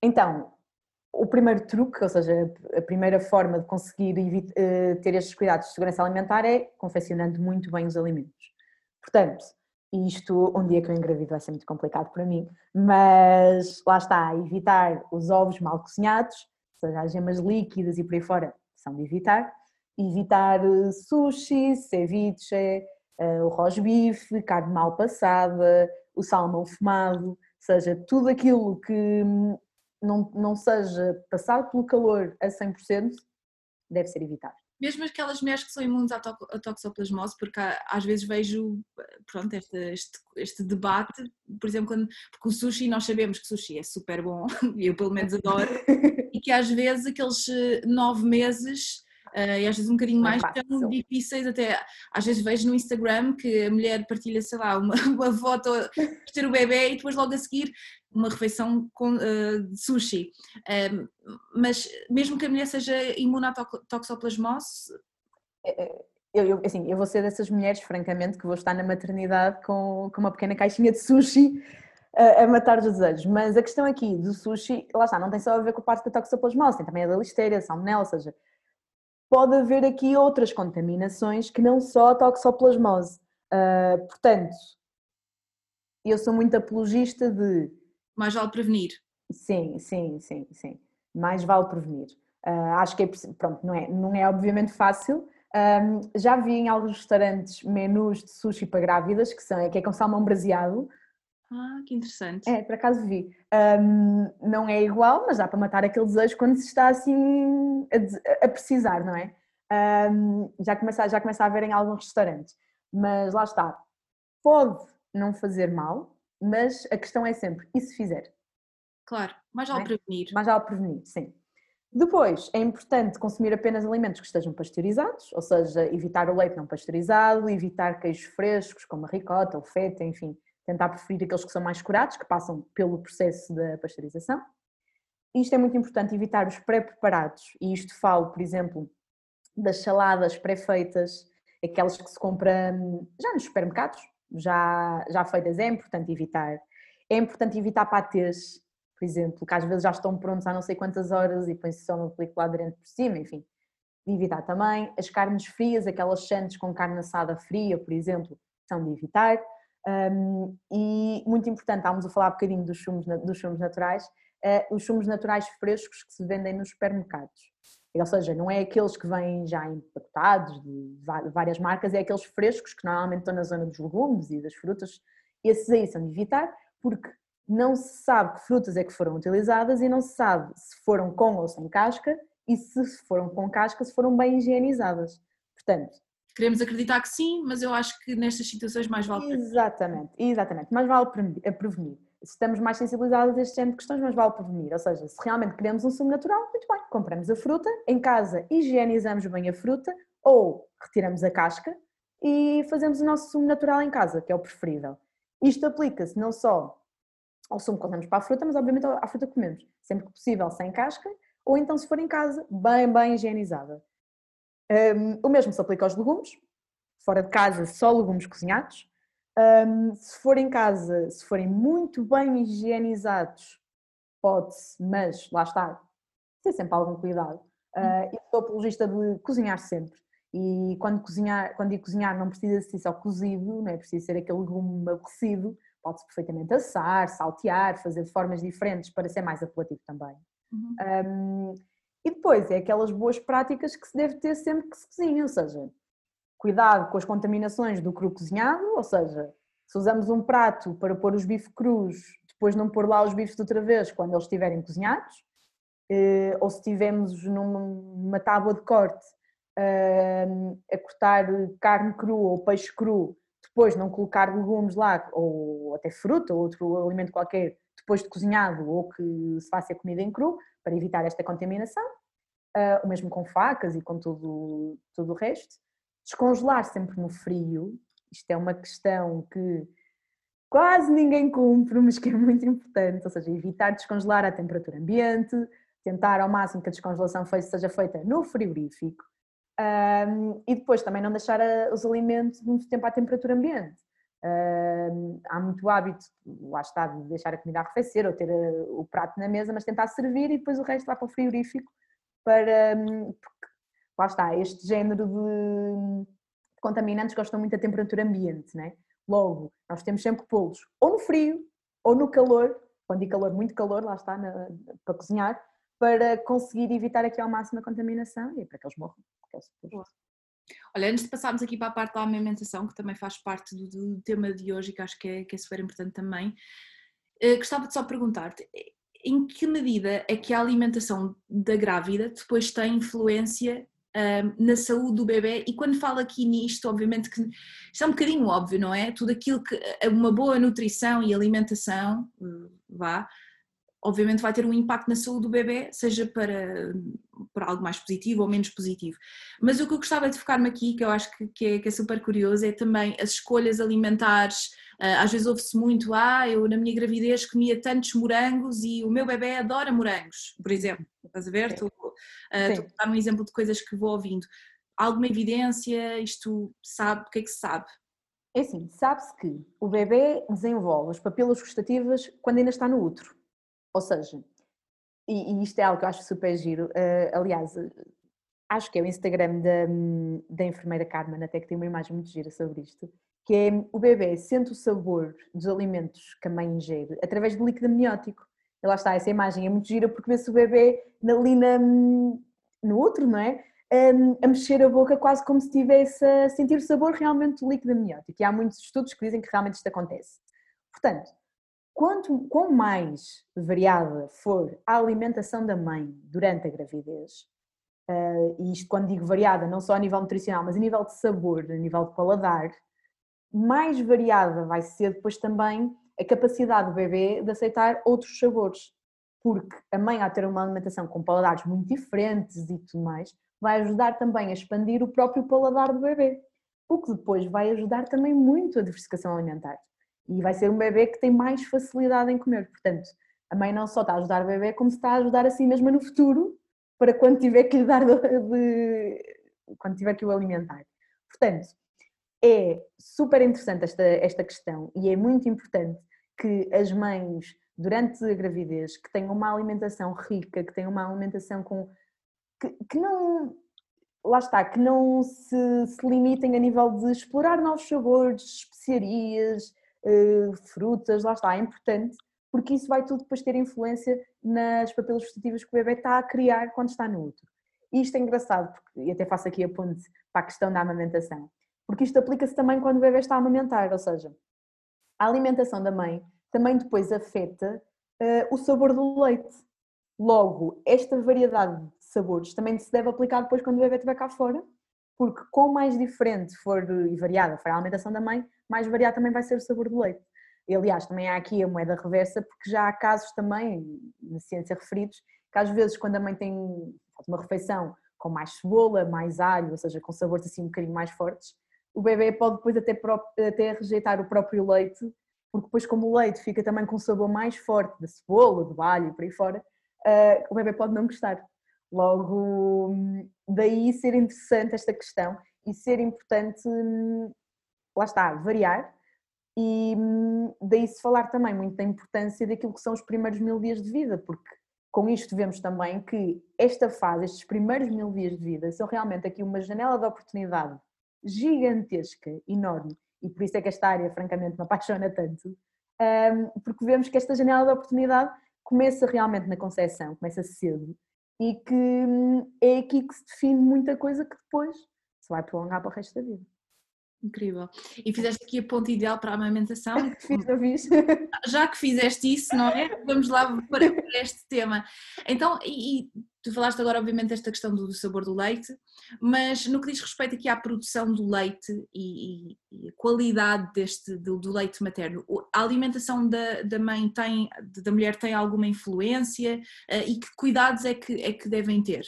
Então, o primeiro truque, ou seja, a primeira forma de conseguir eh, ter estes cuidados de segurança alimentar é confeccionando muito bem os alimentos. Portanto, e isto, um dia que eu engravido vai ser muito complicado para mim, mas lá está, evitar os ovos mal cozinhados, ou seja, as gemas líquidas e por aí fora são de evitar, evitar eh, sushi, ceviche, eh, o rosbife, carne mal passada, o salmão fumado, ou seja, tudo aquilo que hum, não, não seja passado pelo calor a 100% deve ser evitado mesmo aquelas mulheres que são imunes à, to à toxoplasmose, porque às vezes vejo pronto, este, este, este, debate, por exemplo, quando, porque o sushi, nós sabemos que sushi é super bom, e (laughs) eu pelo menos adoro, (laughs) e que às vezes aqueles eh, nove meses uh, e às vezes um bocadinho mais tão difíceis, até às vezes vejo no Instagram que a mulher partilha, sei lá, uma, (laughs) uma foto de ter o bebê e depois logo a seguir uma refeição com, uh, de sushi. Uh, mas mesmo que a mulher seja imune à toxoplasmose... É, é, eu, eu, assim, eu vou ser dessas mulheres, francamente, que vou estar na maternidade com, com uma pequena caixinha de sushi a, matar os desejos. Mas a questão aqui do sushi, lá está, não tem só a ver com a parte da toxoplasmose, tem também a da listeira, a salmonella, ou seja, pode haver aqui outras contaminações que não só a toxoplasmose. Uh, portanto, eu sou muito apologista de... Mais vale prevenir. Sim, sim, sim, sim. Mais vale prevenir. Uh, acho que é, pronto, não é, não é obviamente fácil, um, já vi em alguns restaurantes menus de sushi para grávidas, que, são, que é com salmão braseado. Ah, que interessante. É, por acaso vi. Um, não é igual, mas dá para matar aquele desejo quando se está assim a, a precisar, não é? Um, já, começa, já começa a haver em alguns restaurantes. Mas lá está. Pode não fazer mal, mas a questão é sempre, e se fizer? Claro, mais vale é? prevenir. Mais vale prevenir, sim. Depois, é importante consumir apenas alimentos que estejam pasteurizados, ou seja, evitar o leite não pasteurizado, evitar queijos frescos, como a ricota, o feta, enfim, tentar preferir aqueles que são mais curados, que passam pelo processo da pasteurização. Isto é muito importante, evitar os pré-preparados, e isto falo, por exemplo, das saladas pré-feitas, aquelas que se compram já nos supermercados, já, já feitas, é importante evitar. É importante evitar patês, por exemplo, que às vezes já estão prontos há não sei quantas horas e põe-se só uma película aderente por cima, enfim. De evitar também. As carnes frias, aquelas chantes com carne assada fria, por exemplo, são de evitar. Um, e muito importante, estávamos a falar um bocadinho dos sumos, dos sumos naturais, uh, os sumos naturais frescos que se vendem nos supermercados. Ou seja, não é aqueles que vêm já empacotados de várias marcas, é aqueles frescos que normalmente estão na zona dos legumes e das frutas. Esses aí são de evitar, porque não se sabe que frutas é que foram utilizadas e não se sabe se foram com ou sem casca e se foram com casca, se foram bem higienizadas. Portanto, queremos acreditar que sim, mas eu acho que nestas situações mais vale prevenir. Exatamente, exatamente, mais vale prevenir. Se estamos mais sensibilizados a este género de questões, mais vale prevenir. Ou seja, se realmente queremos um sumo natural, muito bem, compramos a fruta, em casa higienizamos bem a fruta ou retiramos a casca e fazemos o nosso sumo natural em casa, que é o preferível. Isto aplica-se não só ao sumo que comemos para a fruta, mas obviamente à fruta que comemos, sempre que possível sem casca, ou então se for em casa, bem, bem higienizada. Um, o mesmo se aplica aos legumes, fora de casa só legumes cozinhados. Um, se for em casa, se forem muito bem higienizados, pode-se, mas lá está, ter sempre algum cuidado. Uh, eu sou apologista de cozinhar sempre. E quando, cozinhar, quando ir cozinhar não precisa ser só cozido, não é preciso ser aquele legume aborrecido, pode-se perfeitamente assar, saltear, fazer de formas diferentes para ser mais apelativo também. Uhum. Um, e depois é aquelas boas práticas que se deve ter sempre que se cozinha, ou seja, cuidado com as contaminações do cru cozinhado, ou seja, se usamos um prato para pôr os bifes crus, depois não pôr lá os bifes de outra vez quando eles estiverem cozinhados, eh, ou se estivermos numa tábua de corte a cortar carne crua ou peixe cru depois não colocar legumes lá, ou até fruta, ou outro alimento qualquer, depois de cozinhado, ou que se faça a comida em cru, para evitar esta contaminação. Uh, o mesmo com facas e com tudo, tudo o resto. Descongelar sempre no frio, isto é uma questão que quase ninguém cumpre, mas que é muito importante, ou seja, evitar descongelar a temperatura ambiente, tentar ao máximo que a descongelação seja feita no frigorífico, um, e depois também não deixar os alimentos muito tempo à temperatura ambiente. Um, há muito hábito, lá está, de deixar a comida arrefecer ou ter eh, o prato na mesa, mas tentar servir e depois o resto lá para o frigorífico para. Porque, lá está, este género de contaminantes gostam muito da temperatura ambiente, né? Logo, nós temos sempre que pô-los ou no frio ou no calor, quando digo calor, muito calor, lá está, na, para cozinhar, para conseguir evitar aqui ao máximo a contaminação e para que eles morram. Olha, antes de passarmos aqui para a parte da amamentação, que também faz parte do, do tema de hoje e que acho que é, que é super importante também, uh, gostava de só perguntar-te, em que medida é que a alimentação da grávida depois tem influência na saúde do bebê? E quando falo aqui nisto, obviamente que isto é um bocadinho óbvio, não é? Tudo aquilo que uma boa nutrição e alimentação, vá, obviamente vai ter um impacto na saúde do bebê, seja para, para algo mais positivo ou menos positivo. Mas o que eu gostava de focar-me aqui, que eu acho que, que, é, que é super curioso, é também as escolhas alimentares. Ah, às vezes ouve-se muito, ah, eu na minha gravidez comia tantos morangos e o meu bebê adora morangos, por exemplo. Estás a ver? Estou, estou a dar um exemplo de coisas que vou ouvindo. Alguma evidência? Isto sabe? O que é que se sabe? É assim, sabe-se que o bebê desenvolve as papilas gustativas quando ainda está no útero. Ou seja, e, e isto é algo que eu acho super giro. Uh, aliás, acho que é o Instagram da, da enfermeira Carmen, até que tem uma imagem muito gira sobre isto, que é o bebê sente o sabor dos alimentos que a mãe ingere através do líquido amniótico. E lá está, essa imagem é muito gira porque vê-se o bebê ali na, no útero, não é? a mexer a boca quase como se estivesse a sentir o sabor realmente do líquido amniótico. E há muitos estudos que dizem que realmente isto acontece. Portanto, quanto quão mais variada for a alimentação da mãe durante a gravidez, uh, e isto quando digo variada, não só a nível nutricional, mas a nível de sabor, a nível de paladar, mais variada vai ser depois também a capacidade do bebê de aceitar outros sabores. Porque a mãe, a ter uma alimentação com paladares muito diferentes e tudo mais, vai ajudar também a expandir o próprio paladar do bebê, o que depois vai ajudar também muito a diversificação alimentar. E vai ser um bebê que tem mais facilidade em comer. Portanto, a mãe não só está a ajudar o bebê, como se está a ajudar a si mesma no futuro, para quando tiver que lhe dar de, de, quando tiver que o alimentar. Portanto, é super interessante esta, esta questão e é muito importante que as mães, durante a gravidez, que tenham uma alimentação rica, que tenham uma alimentação com que, que não, lá está, que não se, se, limitem a nível de explorar novos sabores, especiarias, frutas, lá está, é importante, porque isso vai tudo depois ter influência nas papilas gustativas que o bebê está a criar quando está no útero. E isto é engraçado, porque, e até faço aqui a ponte para a questão da amamentação, porque isto aplica-se também quando o bebê está a amamentar, ou seja, a alimentação da mãe também depois afeta uh, o sabor do leite. Logo, esta variedade sabores também se deve aplicar depois quando o bebê estiver cá fora, porque com mais diferente for e variada for a alimentação da mãe, mais variado também vai ser o sabor do leite. E, aliás, também há aqui a moeda reversa, porque já há casos também, na ciência referidos, que às vezes quando a mãe tem uma refeição com mais cebola, mais alho, ou seja, com sabores assim um bocadinho mais fortes, o bebê pode depois até, até rejeitar o próprio leite, porque depois como o leite fica também com um sabor mais forte da cebola, do alho e por aí fora, uh, o bebê pode não gostar. Logo, daí ser interessante esta questão e ser importante, lá está, variar. E daí se falar também muito da importância daquilo que são os primeiros mil dias de vida, porque com isto vemos também que esta fase, estes primeiros mil dias de vida, são realmente aqui uma janela de oportunidade gigantesca, enorme, e por isso é que esta área francamente me apaixona tanto, porque vemos que esta janela de oportunidade começa realmente na concepção, começa cedo, e que hum, é aqui que se define muita coisa que depois se vai prolongar para o resto da vida. Incrível. E fizeste aqui a ponta ideal para a amamentação. (laughs) Fiz, fiz. Já que fizeste isso, não é? Vamos lá para este tema. Então, e, tu falaste agora, obviamente, desta questão do sabor do leite, mas no que diz respeito aqui à produção do leite e, e a qualidade deste, do, do, leite materno, a alimentação da, da mãe tem, da mulher tem alguma influência eh, e que cuidados é que, é que devem ter?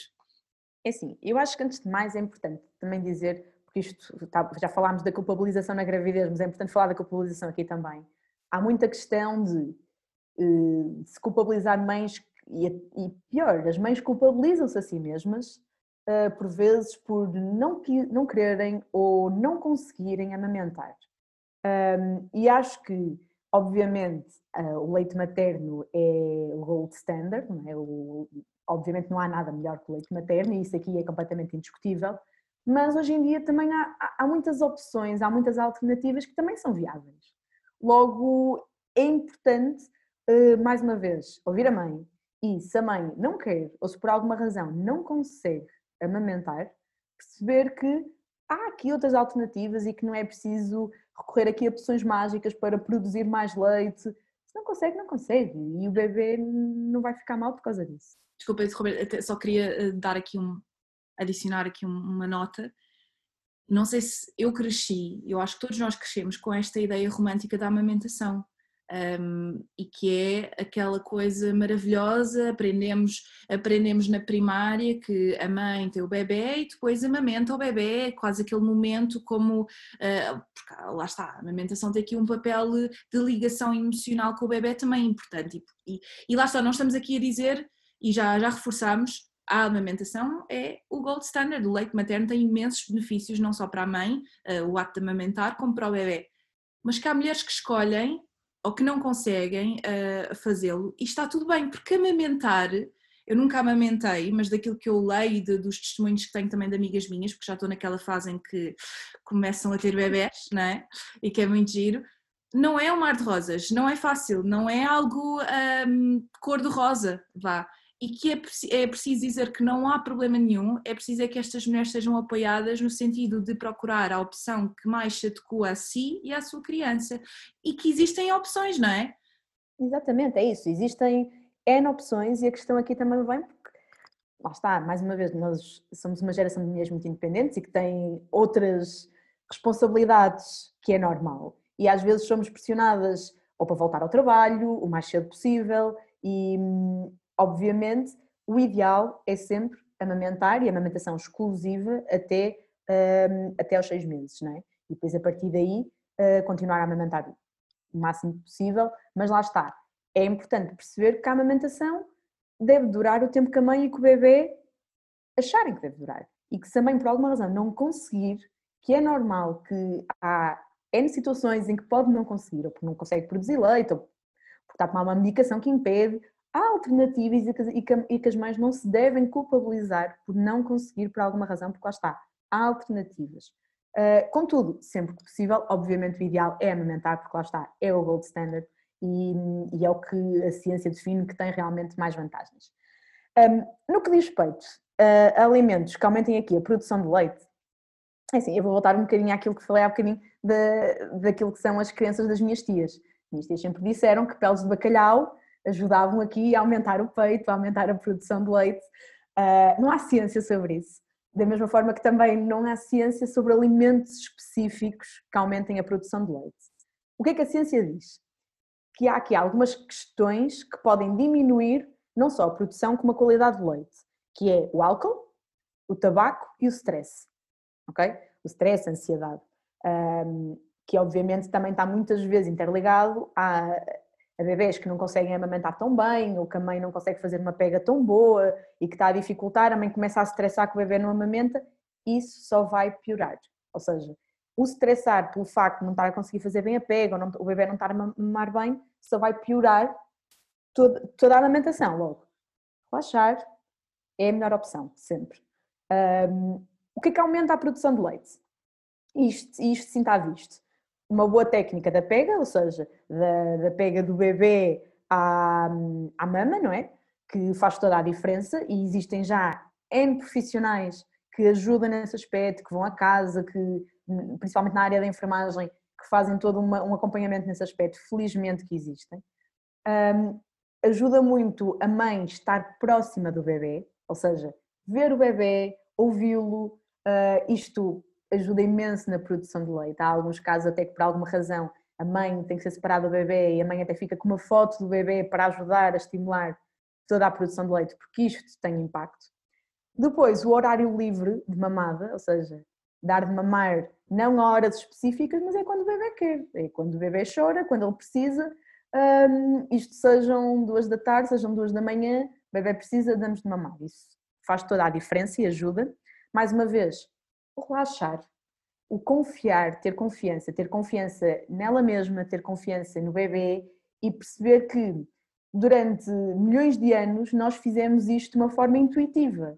É assim, eu acho que antes de mais é importante também dizer porque isto tá, já falámos da culpabilização na gravidez, mas é importante falar da culpabilização aqui também. Há muita questão de, eh, de se culpabilizar mães e, e pior, as mães culpabilizam-se a si mesmas eh, por vezes por não, não quererem ou não conseguirem amamentar. e acho que, obviamente, eh, o leite materno é o gold standard, é? O, obviamente não há nada melhor que o leite materno e isso aqui é completamente indiscutível, mas hoje em dia também há, há muitas opções, há muitas alternativas que também são viáveis. Logo, é importante, eh, mais uma vez, ouvir a mãe e se a mãe não quer ou se por alguma razão não consegue amamentar, perceber que há aqui outras alternativas e que não é preciso recorrer aqui a opções mágicas para produzir mais leite. Se não consegue, não consegue e o bebê não vai ficar mal por causa disso. Desculpa, só queria eh, dar aqui um, adicionar aqui uma nota. Não sei se eu cresci, eu acho que todos nós crescemos com esta ideia romântica da amamentação. um, e que é aquela coisa maravilhosa, aprendemos, aprendemos na primária que a mãe tem o bebê e depois amamenta o bebê, quase aquele momento como, uh, lá está, a amamentação tem aqui um papel de ligação emocional com o bebê também importante e, e, e lá está, nós estamos aqui a dizer e já, já reforçamos, a amamentação é o gold standard, o leite materno tem imensos benefícios não só para a mãe, uh, o ato de amamentar, como para o bebê, mas que há mulheres que escolhem ou que não conseguem uh, fazê-lo, e está tudo bem, porque amamentar, eu nunca amamentei, mas daquilo que eu leio de, dos testemunhos que tenho também de amigas minhas, porque já estou naquela fase em que começam a ter bebés, não é? E que é muito giro, não é um mar de rosas, não é fácil, não é algo um, cor de rosa, vá e que é, é preciso dizer que não há problema nenhum, é preciso é que estas mulheres sejam apoiadas no sentido de procurar a opção que mais se adequa a si e à sua criança. E que existem opções, não é? Exatamente, é isso, existem N opções e a questão aqui também vem porque, lá está, mais uma vez, nós somos uma geração de mulheres muito independentes e que têm outras responsabilidades que é normal. E às vezes somos pressionadas ou para voltar ao trabalho o mais cedo possível e hum, Obviamente, o ideal é sempre amamentar e amamentação exclusiva até, um, até aos seis meses, não é? E depois a partir daí uh, continuar a amamentar o máximo possível, mas lá está. É importante perceber que a amamentação deve durar o tempo que a mãe e que o bebê acharem que deve durar. E que se a mãe por alguma razão não conseguir, que é normal que há N situações em que pode não conseguir, ou porque não consegue produzir leite, ou porque está a tomar uma medicação que impede, há alternativas e que, e que as mães não se devem culpabilizar por não conseguir por alguma razão, porque lá está, há alternativas. Uh, contudo, sempre que possível, obviamente o ideal é amamentar, porque lá está, é o gold standard e, e é o que a ciência define que tem realmente mais vantagens. Um, no que diz respeito a alimentos que aumentem aqui a produção de leite, é assim, eu vou voltar um bocadinho àquilo que falei há bocadinho da, daquilo que são as crenças das minhas tias. Minhas tias sempre disseram que peles de bacalhau ajudavam aqui a aumentar o peito, a aumentar a produção de leite. Uh, não há ciência sobre isso. Da mesma forma que também não há ciência sobre alimentos específicos que aumentem a produção de leite. O que é que a ciência diz? Que há aqui algumas questões que podem diminuir não só a produção como a qualidade do leite, que é o álcool, o tabaco e o stress. Ok? O stress, a ansiedade. Um, que obviamente também está muitas vezes interligado à, a bebês que não conseguem amamentar tão bem, ou que a mãe não consegue fazer uma pega tão boa e que está a dificultar, a mãe começa a estressar que o bebê não amamenta, isso só vai piorar. Ou seja, o estressar pelo facto de não estar a conseguir fazer bem a pega, ou não, o bebê não estar a mamar bem, só vai piorar toda, toda a amamentação logo. Relaxar é a melhor opção, sempre. Um, o que é que aumenta a produção de leite? Isto, isto sim está visto uma boa técnica da pega, ou seja, da, da pega do bebê à, à mama, não é? Que faz toda a diferença e existem já N profissionais que ajudam nesse aspecto, que vão a casa, que principalmente na área da enfermagem, que fazem todo uma, um acompanhamento nesse aspecto, felizmente que existem. Um, ajuda muito a mãe estar próxima do bebê, ou seja, ver o bebê, ouvi-lo, uh, isto ajuda imenso na produção de leite. Há alguns casos até que por alguma razão a mãe tem que ser separada do bebê e a mãe até fica com uma foto do bebê para ajudar a estimular toda a produção de leite, porque isto tem impacto. Depois, o horário livre de mamada, ou seja, dar de mamar não a horas específicas, mas é quando o bebê quer, é quando o bebê chora, quando ele precisa. Um, isto sejam duas da tarde, sejam duas da manhã, o bebê precisa, damos de mamar. Isso faz toda a diferença e ajuda. Mais uma vez, o relaxar, o confiar, ter confiança, ter confiança nela mesma, ter confiança no bebê e perceber que durante milhões de anos nós fizemos isto de uma forma intuitiva.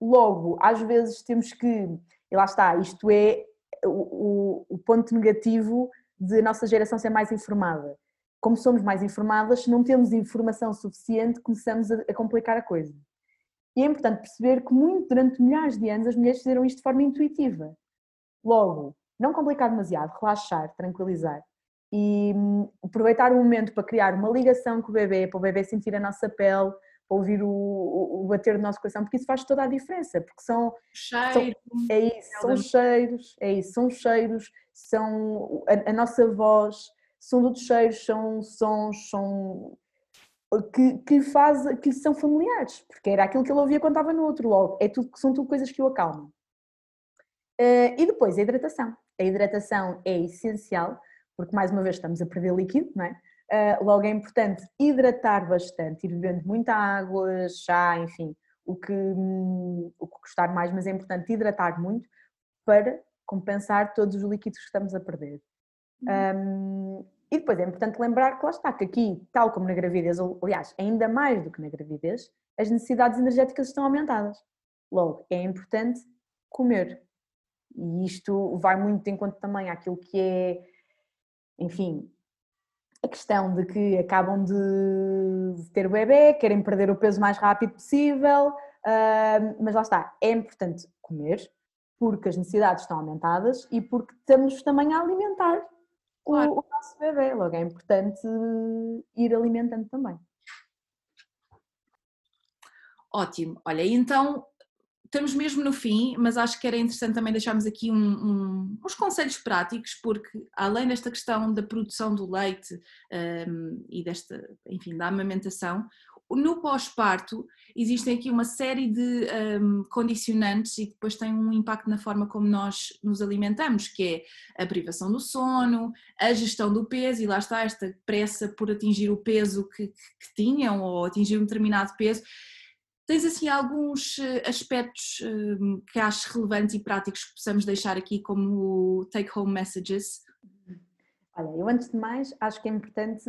Logo, às vezes temos que, e lá está, isto é o, o, o ponto negativo de nossa geração ser mais informada. Como somos mais informadas, se não temos informação suficiente, começamos a, a complicar a coisa. E é importante perceber que muito, durante milhares de anos as mulheres fizeram isto de forma intuitiva. Logo, não complicar demasiado, relaxar, tranquilizar e hum, aproveitar o momento para criar uma ligação com o bebê, para o bebê sentir a nossa pele, para ouvir o, o, o bater do nosso coração, porque isso faz toda a diferença, porque são, são é isso, são cheiros, é isso, são cheiros, são a, a nossa voz, são outros cheiros, são sons, são que, que, faz, que são familiares, porque era aquilo que ele ouvia quando estava no outro logo. É tudo, são tudo coisas que o acalmam. Uh, e depois a hidratação. A hidratação é essencial, porque mais uma vez estamos a perder líquido, não é? Uh, logo é importante hidratar bastante, ir bebendo muita água, chá, enfim, o que, um, o que gostar mais, mas é importante hidratar muito para compensar todos os líquidos que estamos a perder. Uhum. Um, e depois é importante lembrar que lá está, que aqui, tal como na gravidez, ou aliás, ainda mais do que na gravidez, as necessidades energéticas estão aumentadas. Logo, é importante comer. E isto vai muito em conta também àquilo que é, enfim, a questão de que acabam de ter o bebê, querem perder o peso o mais rápido possível, mas lá está, é importante comer, porque as necessidades estão aumentadas e porque estamos também a alimentar claro. o, o nosso bebê. Logo é importante ir alimentando também. Ótimo. Olha, então estamos mesmo no fim, mas acho que era interessante também deixarmos aqui um, um, uns conselhos práticos, porque além desta questão da produção do leite um, e desta, enfim, da amamentação, no pós-parto existem aqui uma série de um, condicionantes e depois tem um impacto na forma como nós nos alimentamos, que é a privação do sono, a gestão do peso, e lá está esta pressa por atingir o peso que, que tinham ou atingir um determinado peso. Tens assim alguns eh, aspectos um, que achas relevantes e práticos que possamos deixar aqui como take-home messages? Olha, eu antes de mais acho que é importante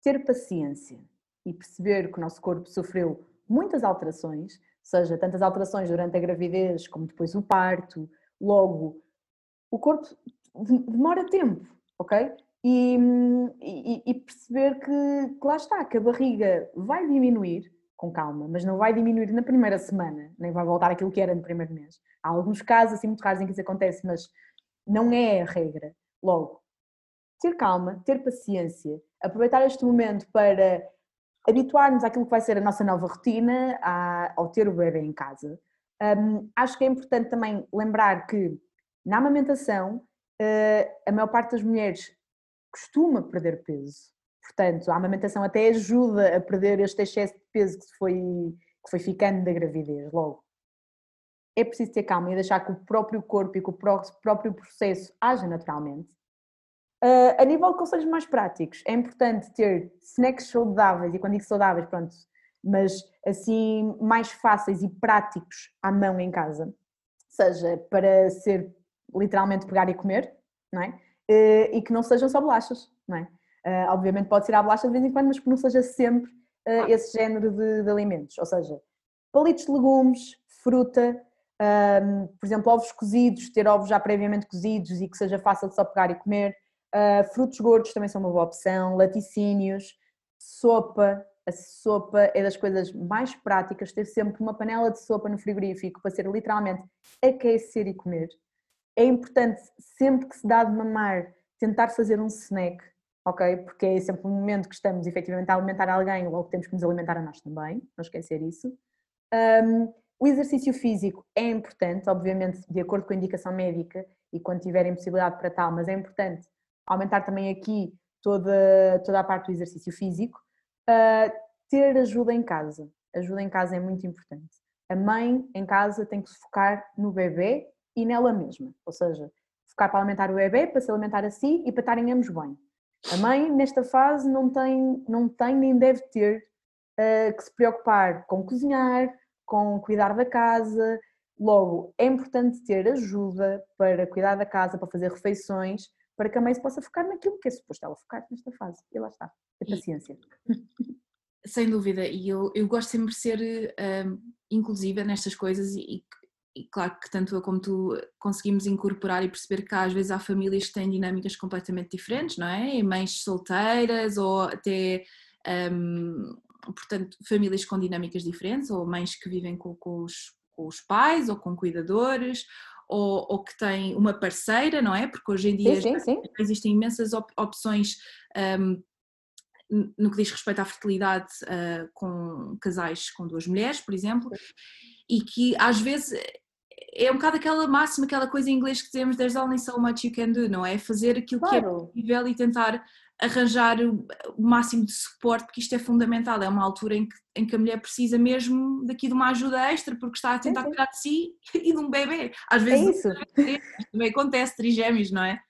ter paciência e perceber que o nosso corpo sofreu muitas alterações, seja tantas alterações durante a gravidez como depois o parto, logo o corpo demora tempo, ok? E, e, e perceber que, que, lá está, que a barriga vai diminuir com calma, mas não vai diminuir na primeira semana, nem vai voltar aquilo que era no primeiro mês. Há alguns casos assim muito raros em que isso acontece, mas não é a regra. Logo, ter calma, ter paciência, aproveitar este momento para habituar-nos àquilo que vai ser a nossa nova rotina ao ter o bebê em casa. Acho que é importante também lembrar que na amamentação uh, a maior parte das mulheres costuma perder peso. Portanto, a amamentação até ajuda a perder este excesso de peso que foi, que foi ficando da gravidez logo. É preciso ter calma e deixar que o próprio corpo e que o próprio processo haja naturalmente. Uh, a nível de conselhos mais práticos, é importante ter snacks saudáveis, e quando digo saudáveis, pronto, mas assim mais fáceis e práticos à mão em casa, seja para ser literalmente pegar e comer, não é? Uh, e que não sejam só bolachas, não é? Uh, obviamente pode ser a bolacha de vez em quando, mas que não seja sempre uh, esse género de, de, alimentos, ou seja, palitos de legumes, fruta, um, por exemplo, ovos cozidos, ter ovos já previamente cozidos e que seja fácil de só pegar e comer, Uh, frutos gordos também são uma boa opção, laticínios, sopa. A sopa é das coisas mais práticas, ter sempre uma panela de sopa no frigorífico para ser literalmente aquecer e comer. É importante, sempre que se dá de mamar, tentar fazer um snack, ok? Porque é sempre um momento que estamos efetivamente a alimentar alguém, logo temos que nos alimentar a nós também, não esquecer isso. Um, o exercício físico é importante, obviamente, de acordo com a indicação médica e quando tiverem possibilidade para tal, mas é importante aumentar também aqui toda, toda a parte do exercício físico, uh, ter ajuda em casa. Ajuda em casa é muito importante. A mãe em casa tem que se focar no bebê e nela mesma, ou seja, focar para alimentar o bebê, para se alimentar a si e para estarem ambos bem. A mãe, nesta fase, não tem, não tem nem deve ter uh, que se preocupar com cozinhar, com cuidar da casa. Logo, é importante ter ajuda para cuidar da casa, para fazer refeições, para que a mãe se possa focar naquilo que é suposto ela focar nesta fase. E lá está, a paciência. Sem dúvida, e eu, eu gosto sempre de ser um, inclusiva nestas coisas e, e, claro que tanto eu como tu conseguimos incorporar e perceber que às vezes há famílias que têm dinâmicas completamente diferentes, não é? E mães solteiras ou até, um, portanto, famílias com dinâmicas diferentes ou mães que vivem com, com, os, com os pais ou com cuidadores ou, ou, que tem uma parceira, não é? Porque hoje em dia sim, sim, sim. existem imensas op opções um, no que diz respeito à fertilidade uh, com casais com duas mulheres, por exemplo, e que às vezes é um bocado aquela máxima, aquela coisa em inglês que dizemos there's only so much you can do, não é? Fazer aquilo claro. que é possível e tentar arranjar o máximo de suporte, porque isto é fundamental, é uma altura em que, em que a mulher precisa mesmo daqui de uma ajuda extra, porque está a tentar cuidar de si (laughs) e de um bebê. Às vezes é isso. também acontece, trigêmeos, não é?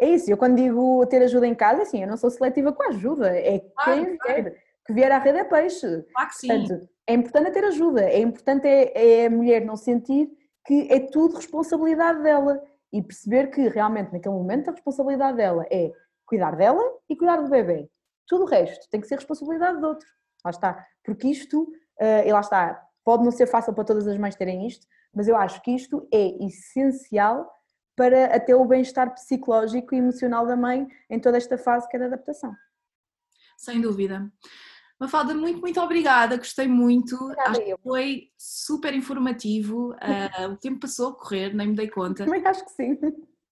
É isso, eu quando digo ter ajuda em casa, assim, eu não sou seletiva com a ajuda, é claro, quem claro. vier, que vier à rede é peixe. Claro que sim. Portanto, é importante ter ajuda, é importante é, é a mulher não sentir que é tudo responsabilidade dela e perceber que realmente naquele momento a responsabilidade dela é cuidar dela e cuidar do bebê. Tudo o resto tem que ser responsabilidade de outro. Lá está. Porque isto, uh, e lá está, pode não ser fácil para todas as mães terem isto, mas eu acho que isto é essencial para até o bem-estar psicológico e emocional da mãe em toda esta fase que é de adaptação. Sem dúvida. Mafalda, muito, muito obrigada, gostei muito. Obrigada acho eu. que foi super informativo. Uh, (laughs) o tempo passou a correr, nem me dei conta. Também acho que sim.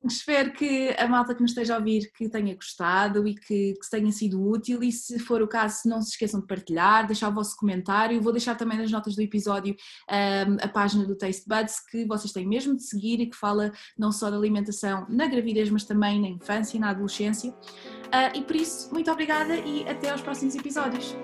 Espero que a malta que nos esteja a ouvir que tenha gostado e que, que tenha sido útil. E se for o caso não se esqueçam de partilhar, deixar o vosso comentário, vou deixar também nas notas do episódio um, a página do Taste Buds que vocês têm mesmo de seguir e que fala não só da alimentação na gravidez mas também na infância e na adolescência. Uh, e por isso muito obrigada e até aos próximos episódios.